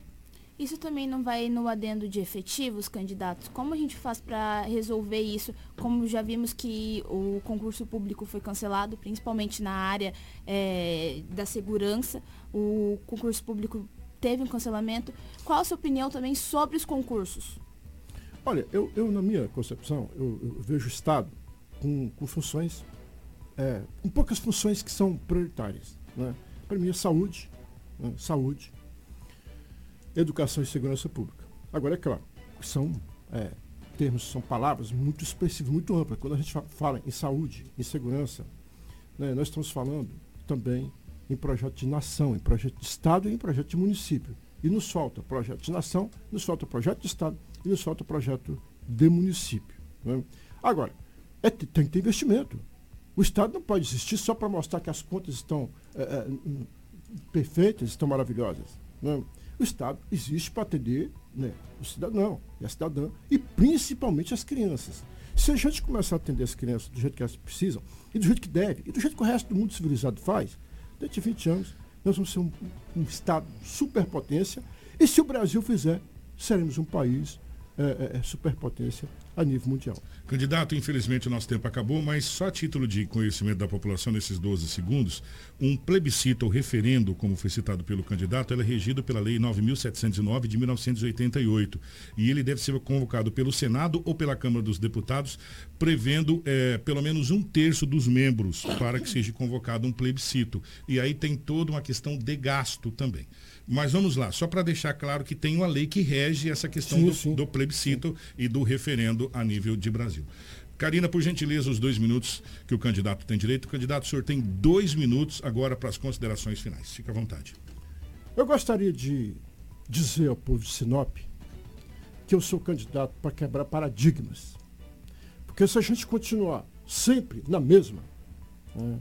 Isso também não vai no adendo de efetivos, candidatos? Como a gente faz para resolver isso? Como já vimos que o concurso público foi cancelado, principalmente na área é, da segurança, o concurso público teve um cancelamento. Qual a sua opinião também sobre os concursos? Olha, eu, eu na minha concepção, eu, eu vejo o Estado com, com funções, é, com poucas funções que são prioritárias. Né? Para mim é saúde, né? saúde, educação e segurança pública. Agora, é claro, são é, termos, são palavras muito expressivas, muito amplas. Quando a gente fala em saúde, em segurança, né, nós estamos falando também em projeto de nação, em projeto de Estado e em projeto de município. E nos falta projeto de nação, nos falta projeto de Estado e nos falta projeto de município. né? Agora, é, te- tem que ter investimento. O Estado não pode existir só para mostrar que as contas estão é, é, perfeitas, estão maravilhosas. né? O Estado existe para atender né, o cidadão e a cidadã e principalmente as crianças. Se a gente começar a atender as crianças do jeito que elas precisam, e do jeito que deve, e do jeito que o resto do mundo civilizado faz, dentro de 20 anos nós vamos ser um, um Estado superpotência, e se o Brasil fizer, seremos um país é, é, é, superpotência a nível mundial. Candidato, infelizmente o nosso tempo acabou, mas só a título de conhecimento da população nesses 12 segundos, um plebiscito ou referendo, como foi citado pelo candidato, é regido pela Lei 9.709 de 1988 e ele deve ser convocado pelo Senado ou pela Câmara dos Deputados, prevendo eh, pelo menos um terço dos membros para que seja convocado um plebiscito. E aí tem toda uma questão de gasto também. Mas vamos lá, só para deixar claro que tem uma lei que rege essa questão Sim, do, sim. do plebiscito e do referendo a nível de Brasil. Karina, por gentileza, os dois minutos que o candidato tem direito. O candidato, o senhor tem dois minutos agora para as considerações finais. Fique à vontade. Eu gostaria de dizer ao povo de Sinop que eu sou candidato para quebrar paradigmas. Porque se a gente continuar sempre na mesma, né,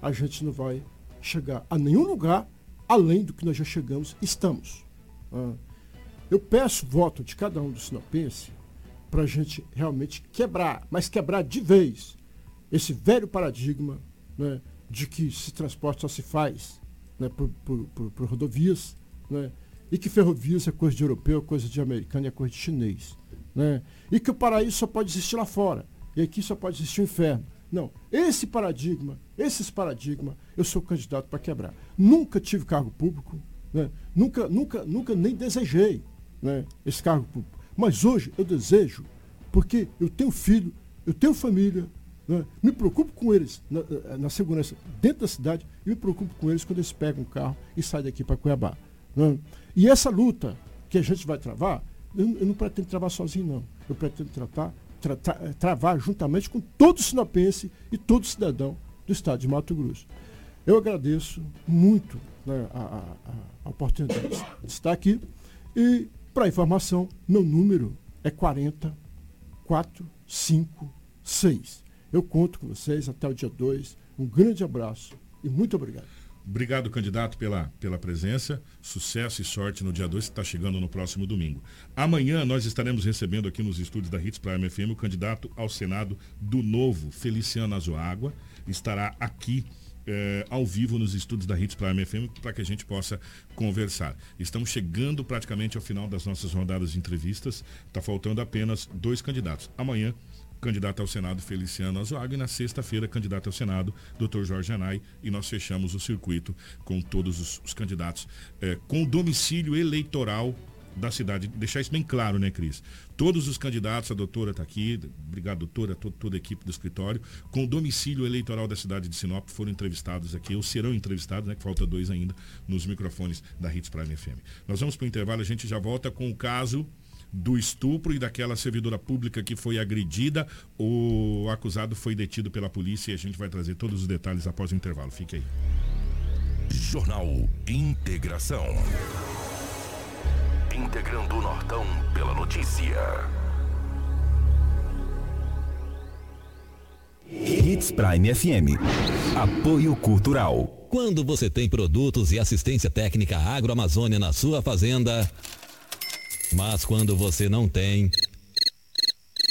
a gente não vai chegar a nenhum lugar além do que nós já chegamos estamos. né. Eu peço voto de cada um do sinopense para a gente realmente quebrar, mas quebrar de vez esse velho paradigma né, de que se transporte só se faz né, por, por- por- por rodovias né, e que ferrovias é coisa de europeu, coisa de americano e é coisa de chinês. Né, e que o paraíso só pode existir lá fora e aqui só pode existir o inferno. Não, esse paradigma, esses paradigmas, eu sou candidato para quebrar. Nunca tive cargo público, né, nunca, nunca, nunca nem desejei né, esse cargo público. Mas hoje eu desejo, porque eu tenho filho, eu tenho família, né, me preocupo com eles na, na- na segurança dentro da cidade e me preocupo com eles quando eles pegam um carro e saem daqui para Cuiabá. né. E essa luta que a gente vai travar, eu, eu não pretendo travar sozinho, não. Eu pretendo tratar, tra- tra- travar juntamente com todo sinopense e todo cidadão do estado de Mato Grosso. Eu agradeço muito né, a, a- a- oportunidade de estar aqui. E, para informação, meu número é 40456. Eu conto com vocês até o dia 2. Um grande abraço e muito obrigado. Obrigado, candidato, pela, pela presença. Sucesso e sorte no dia 2, que está chegando no próximo domingo. Amanhã nós estaremos recebendo aqui nos estúdios da Hits Prime FM o candidato ao Senado do Novo, Feliciano Azoágua. Estará aqui eh, ao vivo nos estúdios da Hits Prime FM para que a gente possa conversar. Estamos chegando praticamente ao final das nossas rodadas de entrevistas. Está faltando apenas dois candidatos. Amanhã candidato ao Senado Feliciano Azoaga e na sexta-feira candidato ao Senado Dr. Jorge Anai e nós fechamos o circuito com todos os, os candidatos eh, com domicílio eleitoral da cidade. Deixar isso bem claro, né, Cris? Todos os candidatos, a doutora está aqui, obrigado, doutora, to- toda a equipe do escritório, com domicílio eleitoral da cidade de Sinop foram entrevistados aqui, ou serão entrevistados, né, que falta dois ainda, nos microfones da Hits Prime FM. Nós vamos para o intervalo, a gente já volta com o caso do estupro e daquela servidora pública que foi agredida. O acusado foi detido pela polícia e a gente vai trazer todos os detalhes após o intervalo. Fique aí. Jornal Integração. Integrando o Nortão pela notícia. Hits Prime FM. Apoio Cultural. Quando você tem produtos e assistência técnica agroamazônia na sua fazenda, mas quando você não tem.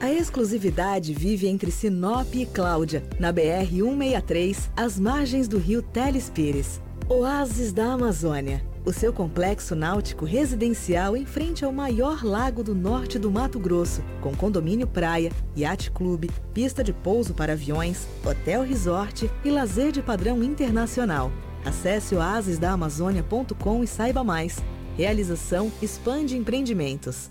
A exclusividade vive entre Sinop e Cláudia, na BR-163, às margens do rio Teles Pires. Oásis da Amazônia, o seu complexo náutico residencial em frente ao maior lago do norte do Mato Grosso, com condomínio praia, yacht clube, pista de pouso para aviões, hotel resort e lazer de padrão internacional. Acesse oasisdaamazônia.com e saiba mais. Realização Expande Empreendimentos.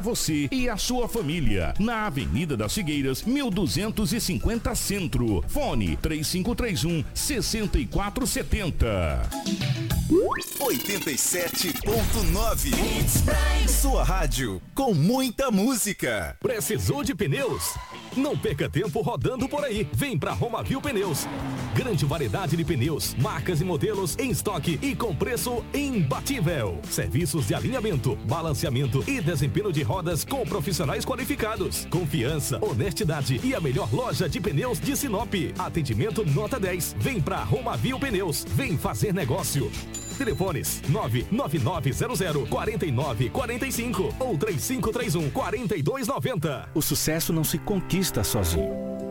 você e a sua família. Na Avenida das Figueiras, 1250 Centro. Fone 3531 6470. 87.9 Sua rádio com muita música. Precisou de pneus? Não perca tempo rodando por aí. Vem pra Romavil Pneus. Grande variedade de pneus, marcas e modelos em estoque e com preço imbatível. Serviços de alinhamento, balanceamento e desempenho de rodas com profissionais qualificados. Confiança, honestidade e a melhor loja de pneus de Sinop. Atendimento nota 10. Vem pra Romavil Pneus. Vem fazer negócio. Telefones 99900 4945 ou 3531 4290. O sucesso não se conquista sozinho.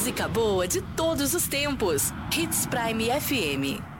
Música boa de todos os tempos. Hits Prime FM.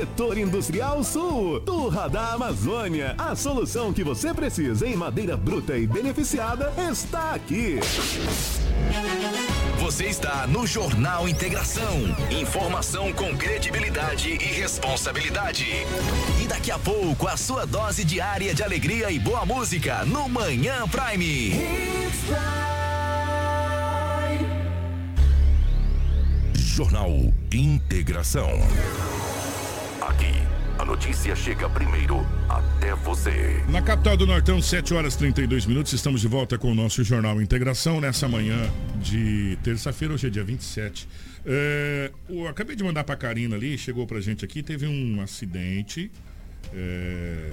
Setor Industrial Sul, Turra da Amazônia. A solução que você precisa em madeira bruta e beneficiada está aqui. Você está no Jornal Integração. Informação com credibilidade e responsabilidade. E daqui a pouco, a sua dose diária de alegria e boa música no Manhã Prime. Jornal Integração. Aqui, a notícia chega primeiro até você. Na capital do Nortão, 7 horas e 32 minutos, estamos de volta com o nosso Jornal Integração nessa manhã de terça-feira, hoje é dia 27. É, eu acabei de mandar pra Karina ali, chegou pra gente aqui, teve um acidente. é,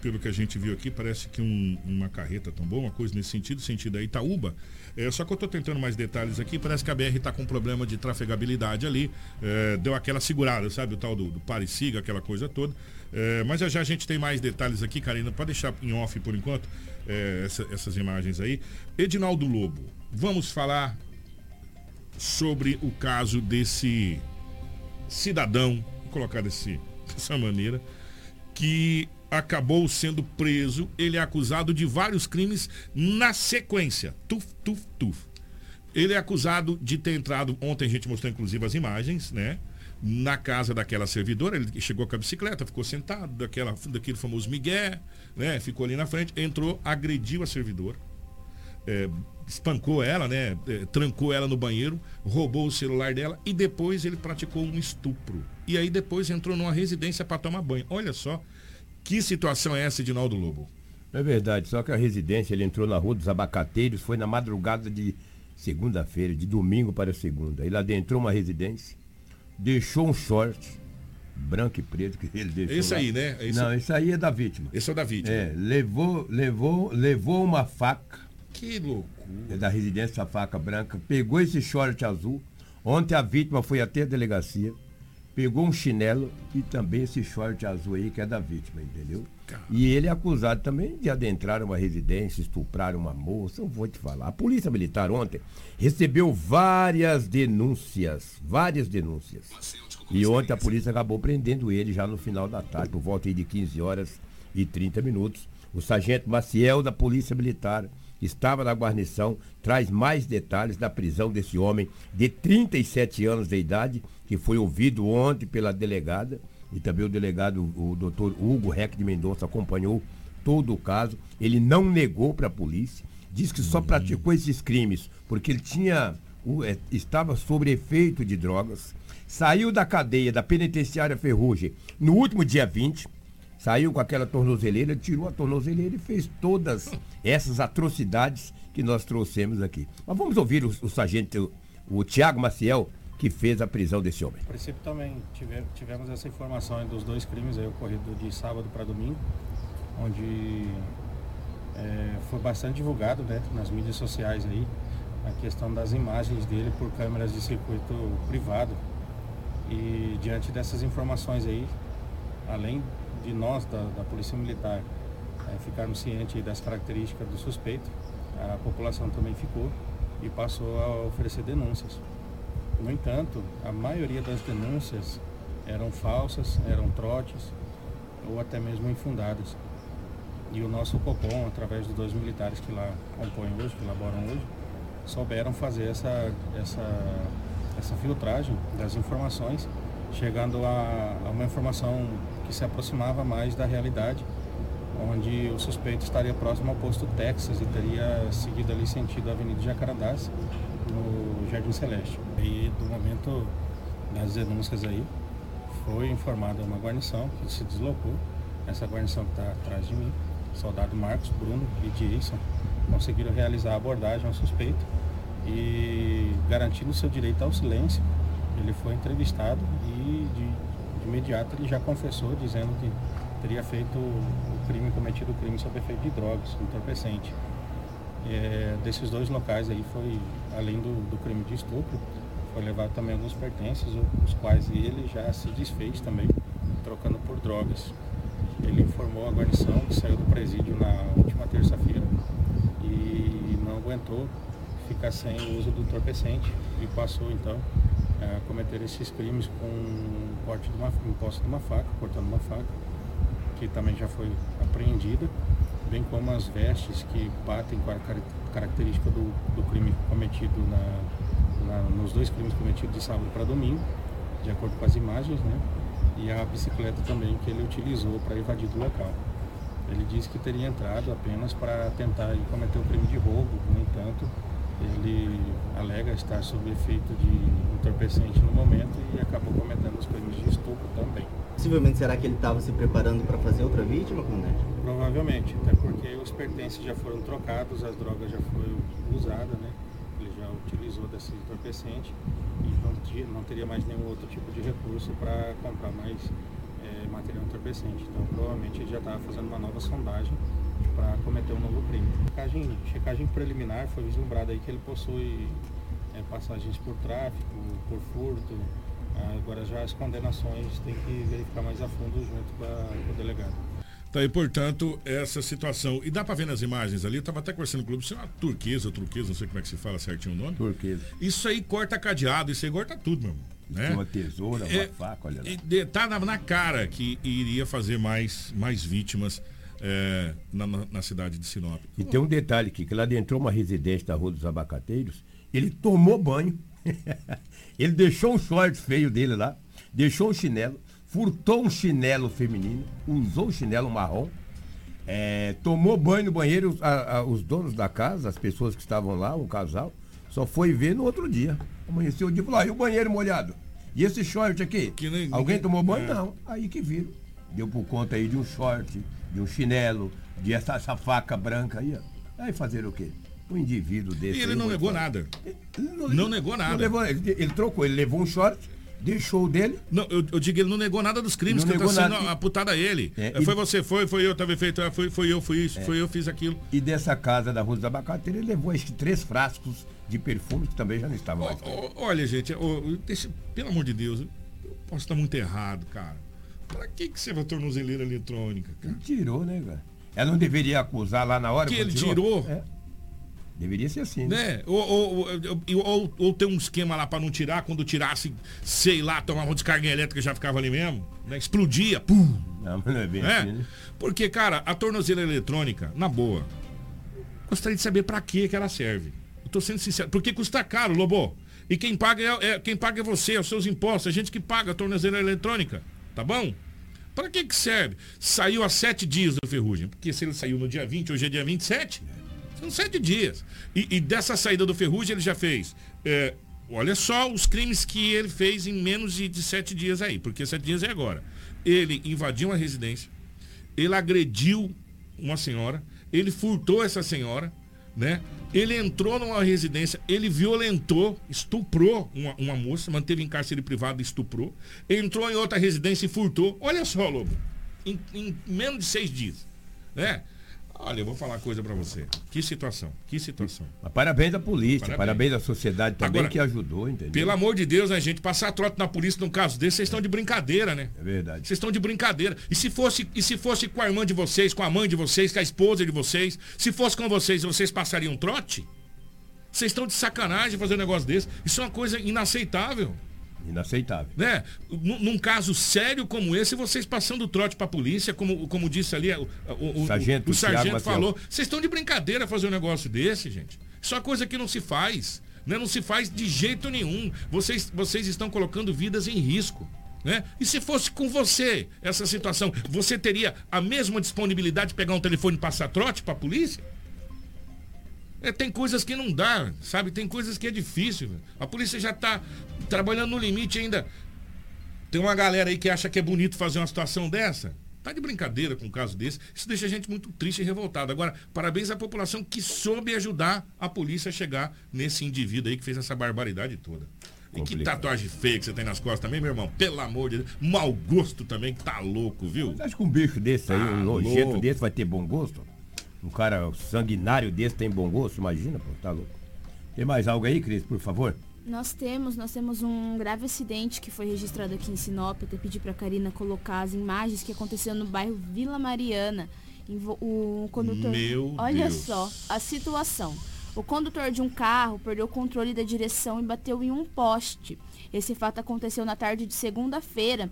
pelo que a gente viu aqui, parece que um- uma carreta tombou, uma coisa nesse sentido, sentido aí Itaúba. É, só que eu tô tentando mais detalhes aqui, parece que a BR tá com problema de trafegabilidade ali. é, deu aquela segurada, sabe? O tal do, do pare siga, aquela coisa toda. É, mas já já a gente tem mais detalhes aqui, Karina, pode deixar em off por enquanto é, essa- essas imagens aí. Edinaldo Lobo, vamos falar sobre o caso desse cidadão, vou colocar desse, (laughs) dessa maneira, que acabou sendo preso. Ele é acusado de vários crimes na sequência. Tuf, tuf, tuf. Ele é acusado de ter entrado. Ontem a gente mostrou inclusive as imagens, né? na casa daquela servidora, ele chegou com a bicicleta, ficou sentado, daquela, daquele famoso Miguel, né? Ficou ali na frente, entrou, agrediu a servidora, é, espancou ela, né? É, trancou ela no banheiro, roubou o celular dela e depois ele praticou um estupro. E aí depois entrou numa residência para tomar banho. Olha só que situação é essa, Edinaldo Lobo. É verdade, só que a residência, ele entrou na Rua dos Abacateiros, foi na madrugada de segunda-feira, de domingo para segunda. Ele adentrou uma residência, deixou um short branco e preto que ele deixou. Esse lá. aí, né? Esse- Não, esse aí é da vítima. Esse é o da vítima. É, levou, levou, levou uma faca. Que loucura. É da residência, a faca branca. Pegou esse short azul. Ontem a vítima foi até a delegacia. Pegou um chinelo e também esse short azul aí que é da vítima, entendeu? E ele é acusado também de adentrar uma residência, estuprar uma moça. Eu vou te falar. A Polícia Militar ontem recebeu várias denúncias. Várias denúncias. E ontem a polícia acabou prendendo ele já no final da tarde, por volta aí de 15 horas e 30 minutos. O sargento Maciel da Polícia Militar estava na guarnição, traz mais detalhes da prisão desse homem de 37 anos de idade, que foi ouvido ontem pela delegada, e também o delegado, o doutor Hugo Reck de Mendonça, acompanhou todo o caso. Ele não negou para a polícia, diz que só praticou esses crimes porque ele tinha, eh, estava sob efeito de drogas, saiu da cadeia da penitenciária Ferrugem no último dia 20, saiu com aquela tornozeleira, tirou a tornozeleira e fez todas essas atrocidades que nós trouxemos aqui. Mas vamos ouvir o, o sargento, o Tiago Maciel, que fez a prisão desse homem. A princípio também tive- tivemos essa informação dos dois crimes aí ocorridos de sábado para domingo, onde é, foi bastante divulgado né, nas mídias sociais aí a questão das imagens dele por câmeras de circuito privado. E diante dessas informações aí, além de nós da, da Polícia Militar é, ficarmos cientes das características do suspeito, a população também ficou e passou a oferecer denúncias. No entanto, a maioria das denúncias eram falsas, eram trotes ou até mesmo infundadas. E o nosso COPOM, através dos dois militares que lá compõem hoje, que laboram hoje, souberam fazer essa, essa, essa filtragem das informações, chegando a, a uma informação que se aproximava mais da realidade, onde o suspeito estaria próximo ao posto Texas e teria seguido ali sentido a Avenida Jacarandás, no Jardim Celeste. E do momento das denúncias aí, foi informada uma guarnição que se deslocou. Essa guarnição que está atrás de mim, soldado Marcos, Bruno e Jason, conseguiram realizar a abordagem ao suspeito e garantindo seu direito ao silêncio, ele foi entrevistado e de, de imediato ele já confessou, dizendo que teria feito o crime, cometido o crime sob efeito de drogas, entorpecente. É, desses dois locais aí foi, além do, do crime de estupro, foi levado também alguns pertences, os quais ele já se desfez também, trocando por drogas. Ele informou a guarnição que saiu do presídio na última terça-feira e não aguentou ficar sem o uso do entorpecente e passou então a cometer esses crimes com um porte de uma, um posse de uma faca, cortando uma faca, que também já foi apreendida, bem como as vestes que batem com a característica do, do crime cometido na, na- nos dois crimes cometidos de sábado para domingo, de acordo com as imagens, né? E a bicicleta também que ele utilizou para evadir do local. Ele disse que teria entrado apenas para tentar cometer o crime de roubo, no entanto, ele alega estar sob efeito de entorpecente no momento e acabou cometendo os crimes de estupro também. Possivelmente, será que ele estava se preparando para fazer outra vítima, comandante? Provavelmente, até porque os pertences já foram trocados, as drogas já foram usadas, né? Ele já utilizou desse entorpecente e não, não teria mais nenhum outro tipo de recurso para comprar mais eh, material entorpecente. Então, provavelmente ele já estava fazendo uma nova sondagem para cometer um novo crime. Checagem, checagem preliminar foi vislumbrado aí que ele possui eh, passagens por tráfico, por furto. Agora já as condenações tem que verificar mais a fundo junto com, a- com o delegado. Tá aí, portanto, essa situação. E dá pra ver nas imagens ali, eu tava até conversando com o clube, isso é uma turquesa turquesa, não sei como é que se fala certinho o nome. Turquesa. Isso aí corta cadeado, isso aí corta tudo, meu irmão. Né? Uma tesoura, uma É, faca, olha lá. E de- tá na, na cara que iria fazer mais, mais vítimas é, na, na- cidade de Sinop. E tem um detalhe aqui, que lá dentro uma residência da Rua dos Abacateiros, ele tomou banho, (laughs) ele deixou um short feio dele lá, deixou o chinelo, furtou um chinelo feminino, usou o chinelo marrom, é, tomou banho no banheiro, a- a- os donos da casa, as pessoas que estavam lá, um casal, só foi ver no outro dia. Amanheceu o dia e falou, ah, e o banheiro molhado? E esse short aqui? Alguém tomou banho? é. Não. Aí que viram. Deu por conta aí de um short, de um chinelo, de essa, essa faca branca aí, ó. Aí fazer o quê? Um indivíduo desse. E ele não negou falar. nada. Não, Não negou nada. não levou- ele, ele trocou, ele levou um short, deixou o dele. Não, eu, eu digo, ele não negou nada dos crimes Não que tá negou sendo nada. apuntado a ele. É, foi e- você, foi, foi eu, tava feito, foi, foi eu, fui isso, É. foi eu, fiz aquilo. E dessa casa da Rua dos Abacateira, ele levou que três frascos de perfumes que também já não estavam mais. Ó, Olha, gente, deixa- pelo amor de Deus, eu posso estar muito errado, cara. Pra que, que você vai tornozeleira eletrônica, cara? Ele tirou, né, cara? Ela não deveria acusar lá na hora. Que ele tirou? É. Deveria ser assim, né? Né? Ou, ou, ou, ou, tem um esquema lá pra não tirar, quando tirasse, sei lá, tomava uma descarga elétrica e já ficava ali mesmo, né? Explodia, pum! Não, não é bem É? assim, né? Porque, cara, a tornozeleira eletrônica, na boa, gostaria de saber pra que que ela serve. Eu tô sendo sincero. Porque custa caro, Lobo. E quem paga é, é- quem paga é você, é os seus impostos, a gente que paga a tornozeleira eletrônica. Tá bom? Pra que que serve? Saiu há sete dias do Ferrugem. Porque se ele saiu no dia 20, hoje é dia 27. São sete dias. E, e dessa saída do Ferrugem ele já fez. é, olha só os crimes que ele fez em menos de, de sete dias aí. Porque sete dias é agora. Ele invadiu uma residência ele agrediu uma senhora, ele furtou essa senhora, né? Ele entrou numa residência, ele violentou, estuprou uma, uma moça, manteve em cárcere privado e estuprou. Entrou em outra residência e furtou. Olha só, Lobo, em, em menos de seis dias, né? Olha, eu vou falar uma coisa pra você. Que situação, que situação. Mas parabéns à polícia, Parabéns. parabéns, à sociedade também Agora, que ajudou, entendeu? Pelo amor de Deus, né, gente? Passar trote na polícia num caso desse, vocês estão de brincadeira, né? É verdade. Vocês estão de brincadeira. E se fosse, e se fosse com a irmã de vocês, com a mãe de vocês, com a esposa de vocês, se fosse com vocês, vocês passariam trote? Vocês estão de sacanagem fazer um negócio desse. Isso é uma coisa inaceitável. Inaceitável. Né? Num, num caso sério como esse, vocês passando trote pra polícia, como, como disse ali o, o, o- Sargento o sargento Thiago Maciel. falou. Vocês estão de brincadeira fazer um negócio desse, gente. Isso é uma coisa que não se faz. Né? Não se faz de jeito nenhum. Vocês, vocês estão colocando vidas em risco. Né? E se fosse com você essa situação, você teria a mesma disponibilidade de pegar um telefone e passar trote pra polícia? É, tem coisas que não dá, sabe? Tem coisas que é difícil. velho. A polícia já tá trabalhando no limite ainda. Tem uma galera aí que acha que é bonito fazer uma situação dessa. Tá de brincadeira com um caso desse. Isso deixa a gente muito triste e revoltado. Agora, parabéns à população que soube ajudar a polícia a chegar nesse indivíduo aí que fez essa barbaridade toda. E que tatuagem feia que você tem nas costas também, meu irmão. Pelo amor de Deus. Mau gosto também, que tá louco, viu? Você acha que um bicho desse aí, Tá um nojento louco. desse, vai ter bom gosto? Um cara sanguinário desse tem bom gosto? Imagina, pô, tá louco. Tem mais algo aí, Cris, por favor? Nós temos, nós temos um grave acidente que foi registrado aqui em Sinop. Até pedi pra Karina colocar as imagens que aconteceu no bairro Vila Mariana. O condutor. Meu Olha Deus. só a situação. O condutor de um carro perdeu o controle da direção e bateu em um poste. Esse fato aconteceu na tarde de segunda-feira,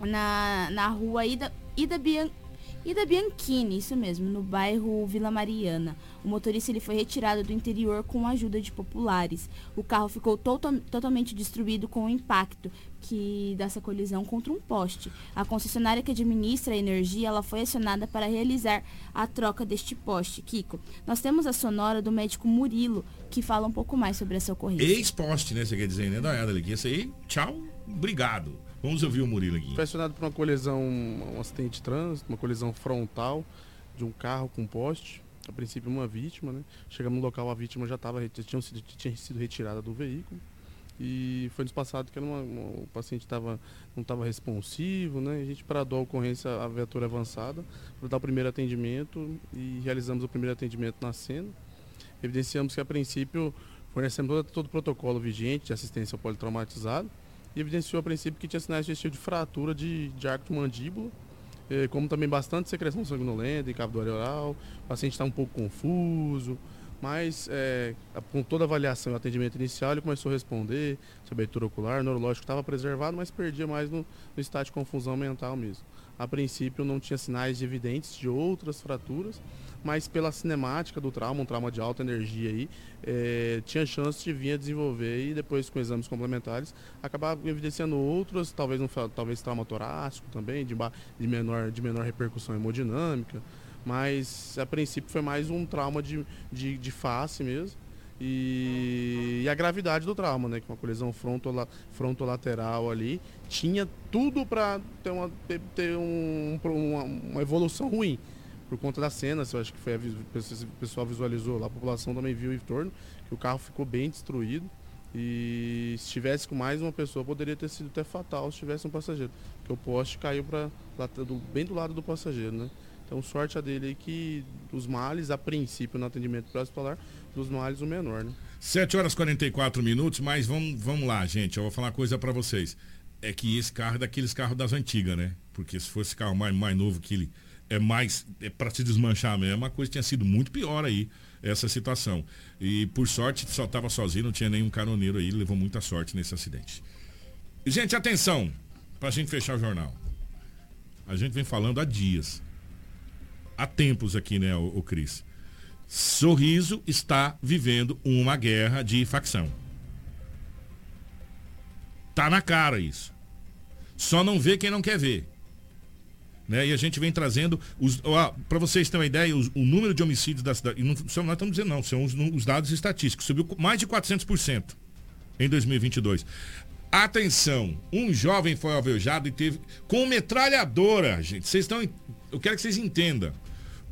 na, na rua Ida, Ida, Bian, Ida Bianchini, isso mesmo, no bairro Vila Mariana. O motorista ele foi retirado do interior com a ajuda de populares. O carro ficou total- totalmente destruído com o impacto que dessa colisão contra um poste. A concessionária que administra a energia, ela foi acionada para realizar a troca deste poste. Kiko, nós temos a sonora do médico Murilo, que fala um pouco mais sobre essa ocorrência. Ex-poste, né? Você quer dizer, né? Ali. Isso aí, tchau, obrigado. Vamos ouvir o Murilo aqui. Pressionado por uma colisão, um acidente de trânsito, uma colisão frontal de um carro com poste. A princípio uma vítima, né? Chegamos no local, a vítima já, tava, já tinha, sido, tinha sido retirada do veículo. E foi nos passado que uma- uma- o paciente tava, não estava responsivo, né? A gente bradou a ocorrência, a viatura avançada, para dar o primeiro atendimento e realizamos o primeiro atendimento na cena. Evidenciamos que a princípio fornecemos todo, todo o protocolo vigente de assistência ao politraumatizado e evidenciou a princípio que tinha sinais de fratura de, de arco de mandíbula, eh, como também bastante secreção sanguinolenta cabo do oral. O paciente está um pouco confuso, Mas é, com toda a avaliação e atendimento inicial, ele começou a responder, sua abertura ocular, neurológico estava preservado, mas perdia mais no, no estado de confusão mental mesmo. A princípio não tinha sinais evidentes de outras fraturas, mas pela cinemática do trauma, um trauma de alta energia aí, é, tinha chance de vir a desenvolver e depois com exames complementares acabar evidenciando outras, talvez um, talvez trauma torácico também, de, de, menor, de menor repercussão hemodinâmica, mas a princípio foi mais um trauma de, de, de face mesmo. E, e, a gravidade do trauma, né? Que uma colisão frontola, frontolateral ali tinha tudo para ter, uma, ter um, uma, uma, evolução ruim. Por conta das cenas, eu acho que foi a, o pessoal visualizou lá, a população também viu em torno, que o carro ficou bem destruído. E se tivesse com mais uma pessoa, poderia ter sido até fatal se tivesse um passageiro. Porque o poste caiu para bem do lado do passageiro, né? Então, sorte a dele aí que os males, a princípio, no atendimento pré-hospitalar, dos males o menor, né? 7 horas e 44 minutos, mas vamos, vamos lá, gente. Eu vou falar uma coisa para vocês. É que esse carro é daqueles carros das antigas, né? Porque se fosse carro mais, mais novo que ele é mais é para se desmanchar mesmo, a coisa tinha sido muito pior aí essa situação. E por sorte só estava sozinho, não tinha nenhum caroneiro aí, levou muita sorte nesse acidente. Gente, atenção, para a gente fechar o jornal. A gente vem falando há dias há tempos aqui, né, o, o Cris. Sorriso está vivendo uma guerra de facção. Tá na cara isso. Só não vê quem não quer ver. Né? E a gente vem trazendo para vocês terem uma ideia, os, o número de homicídios da cidade, não, nós estamos dizendo não, são os, os dados estatísticos, subiu mais de 400% em 2022. Atenção, um jovem foi alvejado e teve com metralhadora, gente. Vocês estão eu quero que vocês entendam.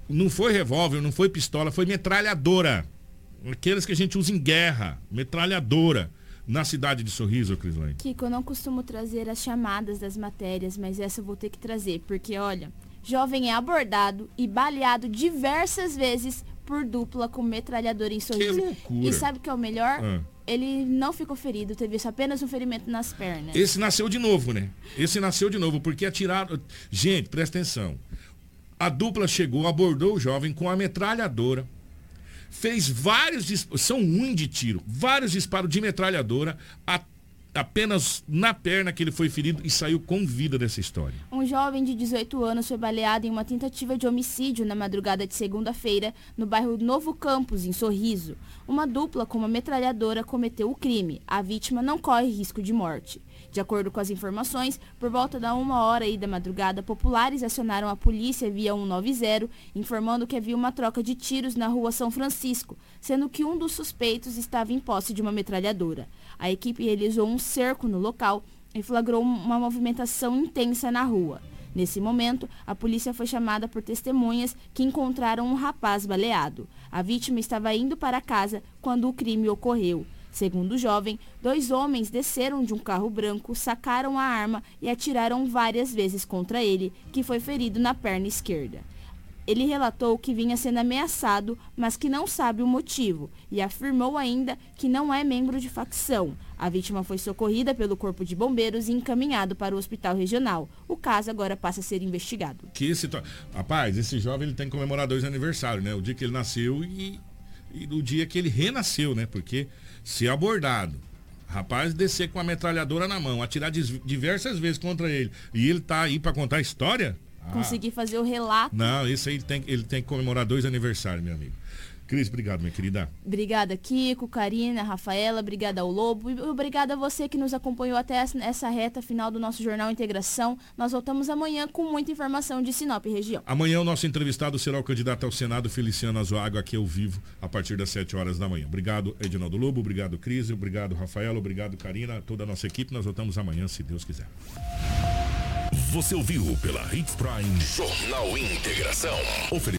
Não foi revólver, não foi pistola, foi metralhadora. Aqueles que a gente usa em guerra. Metralhadora. Na cidade de Sorriso, Crislane. Kiko, eu não costumo trazer as chamadas das matérias, mas essa eu vou ter que trazer, porque olha, jovem é abordado e baleado diversas vezes por dupla com metralhadora em sorriso. Que loucura. E sabe o que é o melhor? Ah. Ele não ficou ferido, teve apenas um ferimento nas pernas. Esse nasceu de novo, né? Esse nasceu de novo, porque atiraram. Gente, presta atenção. A dupla chegou, abordou o jovem com a metralhadora, fez vários são um de tiro, vários disparos de metralhadora, apenas na perna que ele foi ferido e saiu com vida dessa história. Um jovem de 18 anos foi baleado em uma tentativa de homicídio na madrugada de segunda-feira no bairro Novo Campos, em Sorriso. Uma dupla com uma metralhadora cometeu o crime. A vítima não corre risco de morte. De acordo com as informações, por volta da uma hora aí da madrugada, populares acionaram a polícia via 190, informando que havia uma troca de tiros na rua São Francisco, sendo que um dos suspeitos estava em posse de uma metralhadora. A equipe realizou um cerco no local e flagrou uma movimentação intensa na rua. Nesse momento, a polícia foi chamada por testemunhas que encontraram um rapaz baleado. A vítima estava indo para casa quando o crime ocorreu. Segundo o jovem, dois homens desceram de um carro branco, sacaram a arma e atiraram várias vezes contra ele, que foi ferido na perna esquerda. Ele relatou que vinha sendo ameaçado, mas que não sabe o motivo, e afirmou ainda que não é membro de facção. A vítima foi socorrida pelo Corpo de Bombeiros e encaminhado para o hospital regional. O caso agora passa a ser investigado. Que situa... Rapaz, esse jovem ele tem que comemorar dois aniversários, né? O dia que ele nasceu e, e o dia que ele renasceu, né? Porque se abordado, rapaz descer com a metralhadora na mão, atirar diversas vezes contra ele, e ele tá aí para contar a história? Ah. Conseguir fazer o relato. Não, isso aí tem, ele tem que comemorar dois aniversários, meu amigo. Cris, obrigado, minha querida. Obrigada, Kiko, Karina, Rafaela, obrigada ao Lobo e obrigada a você que nos acompanhou até essa reta final do nosso Jornal Integração. Nós voltamos amanhã com muita informação de Sinop região. Amanhã o nosso entrevistado será o candidato ao Senado, Feliciano Azuaga, aqui ao vivo, a partir das 7 horas da manhã. Obrigado, Edinaldo Lobo, obrigado, Cris, obrigado, Rafaela, obrigado, Karina, toda a nossa equipe. Nós voltamos amanhã, se Deus quiser. Você ouviu pela Hits Prime Jornal Integração.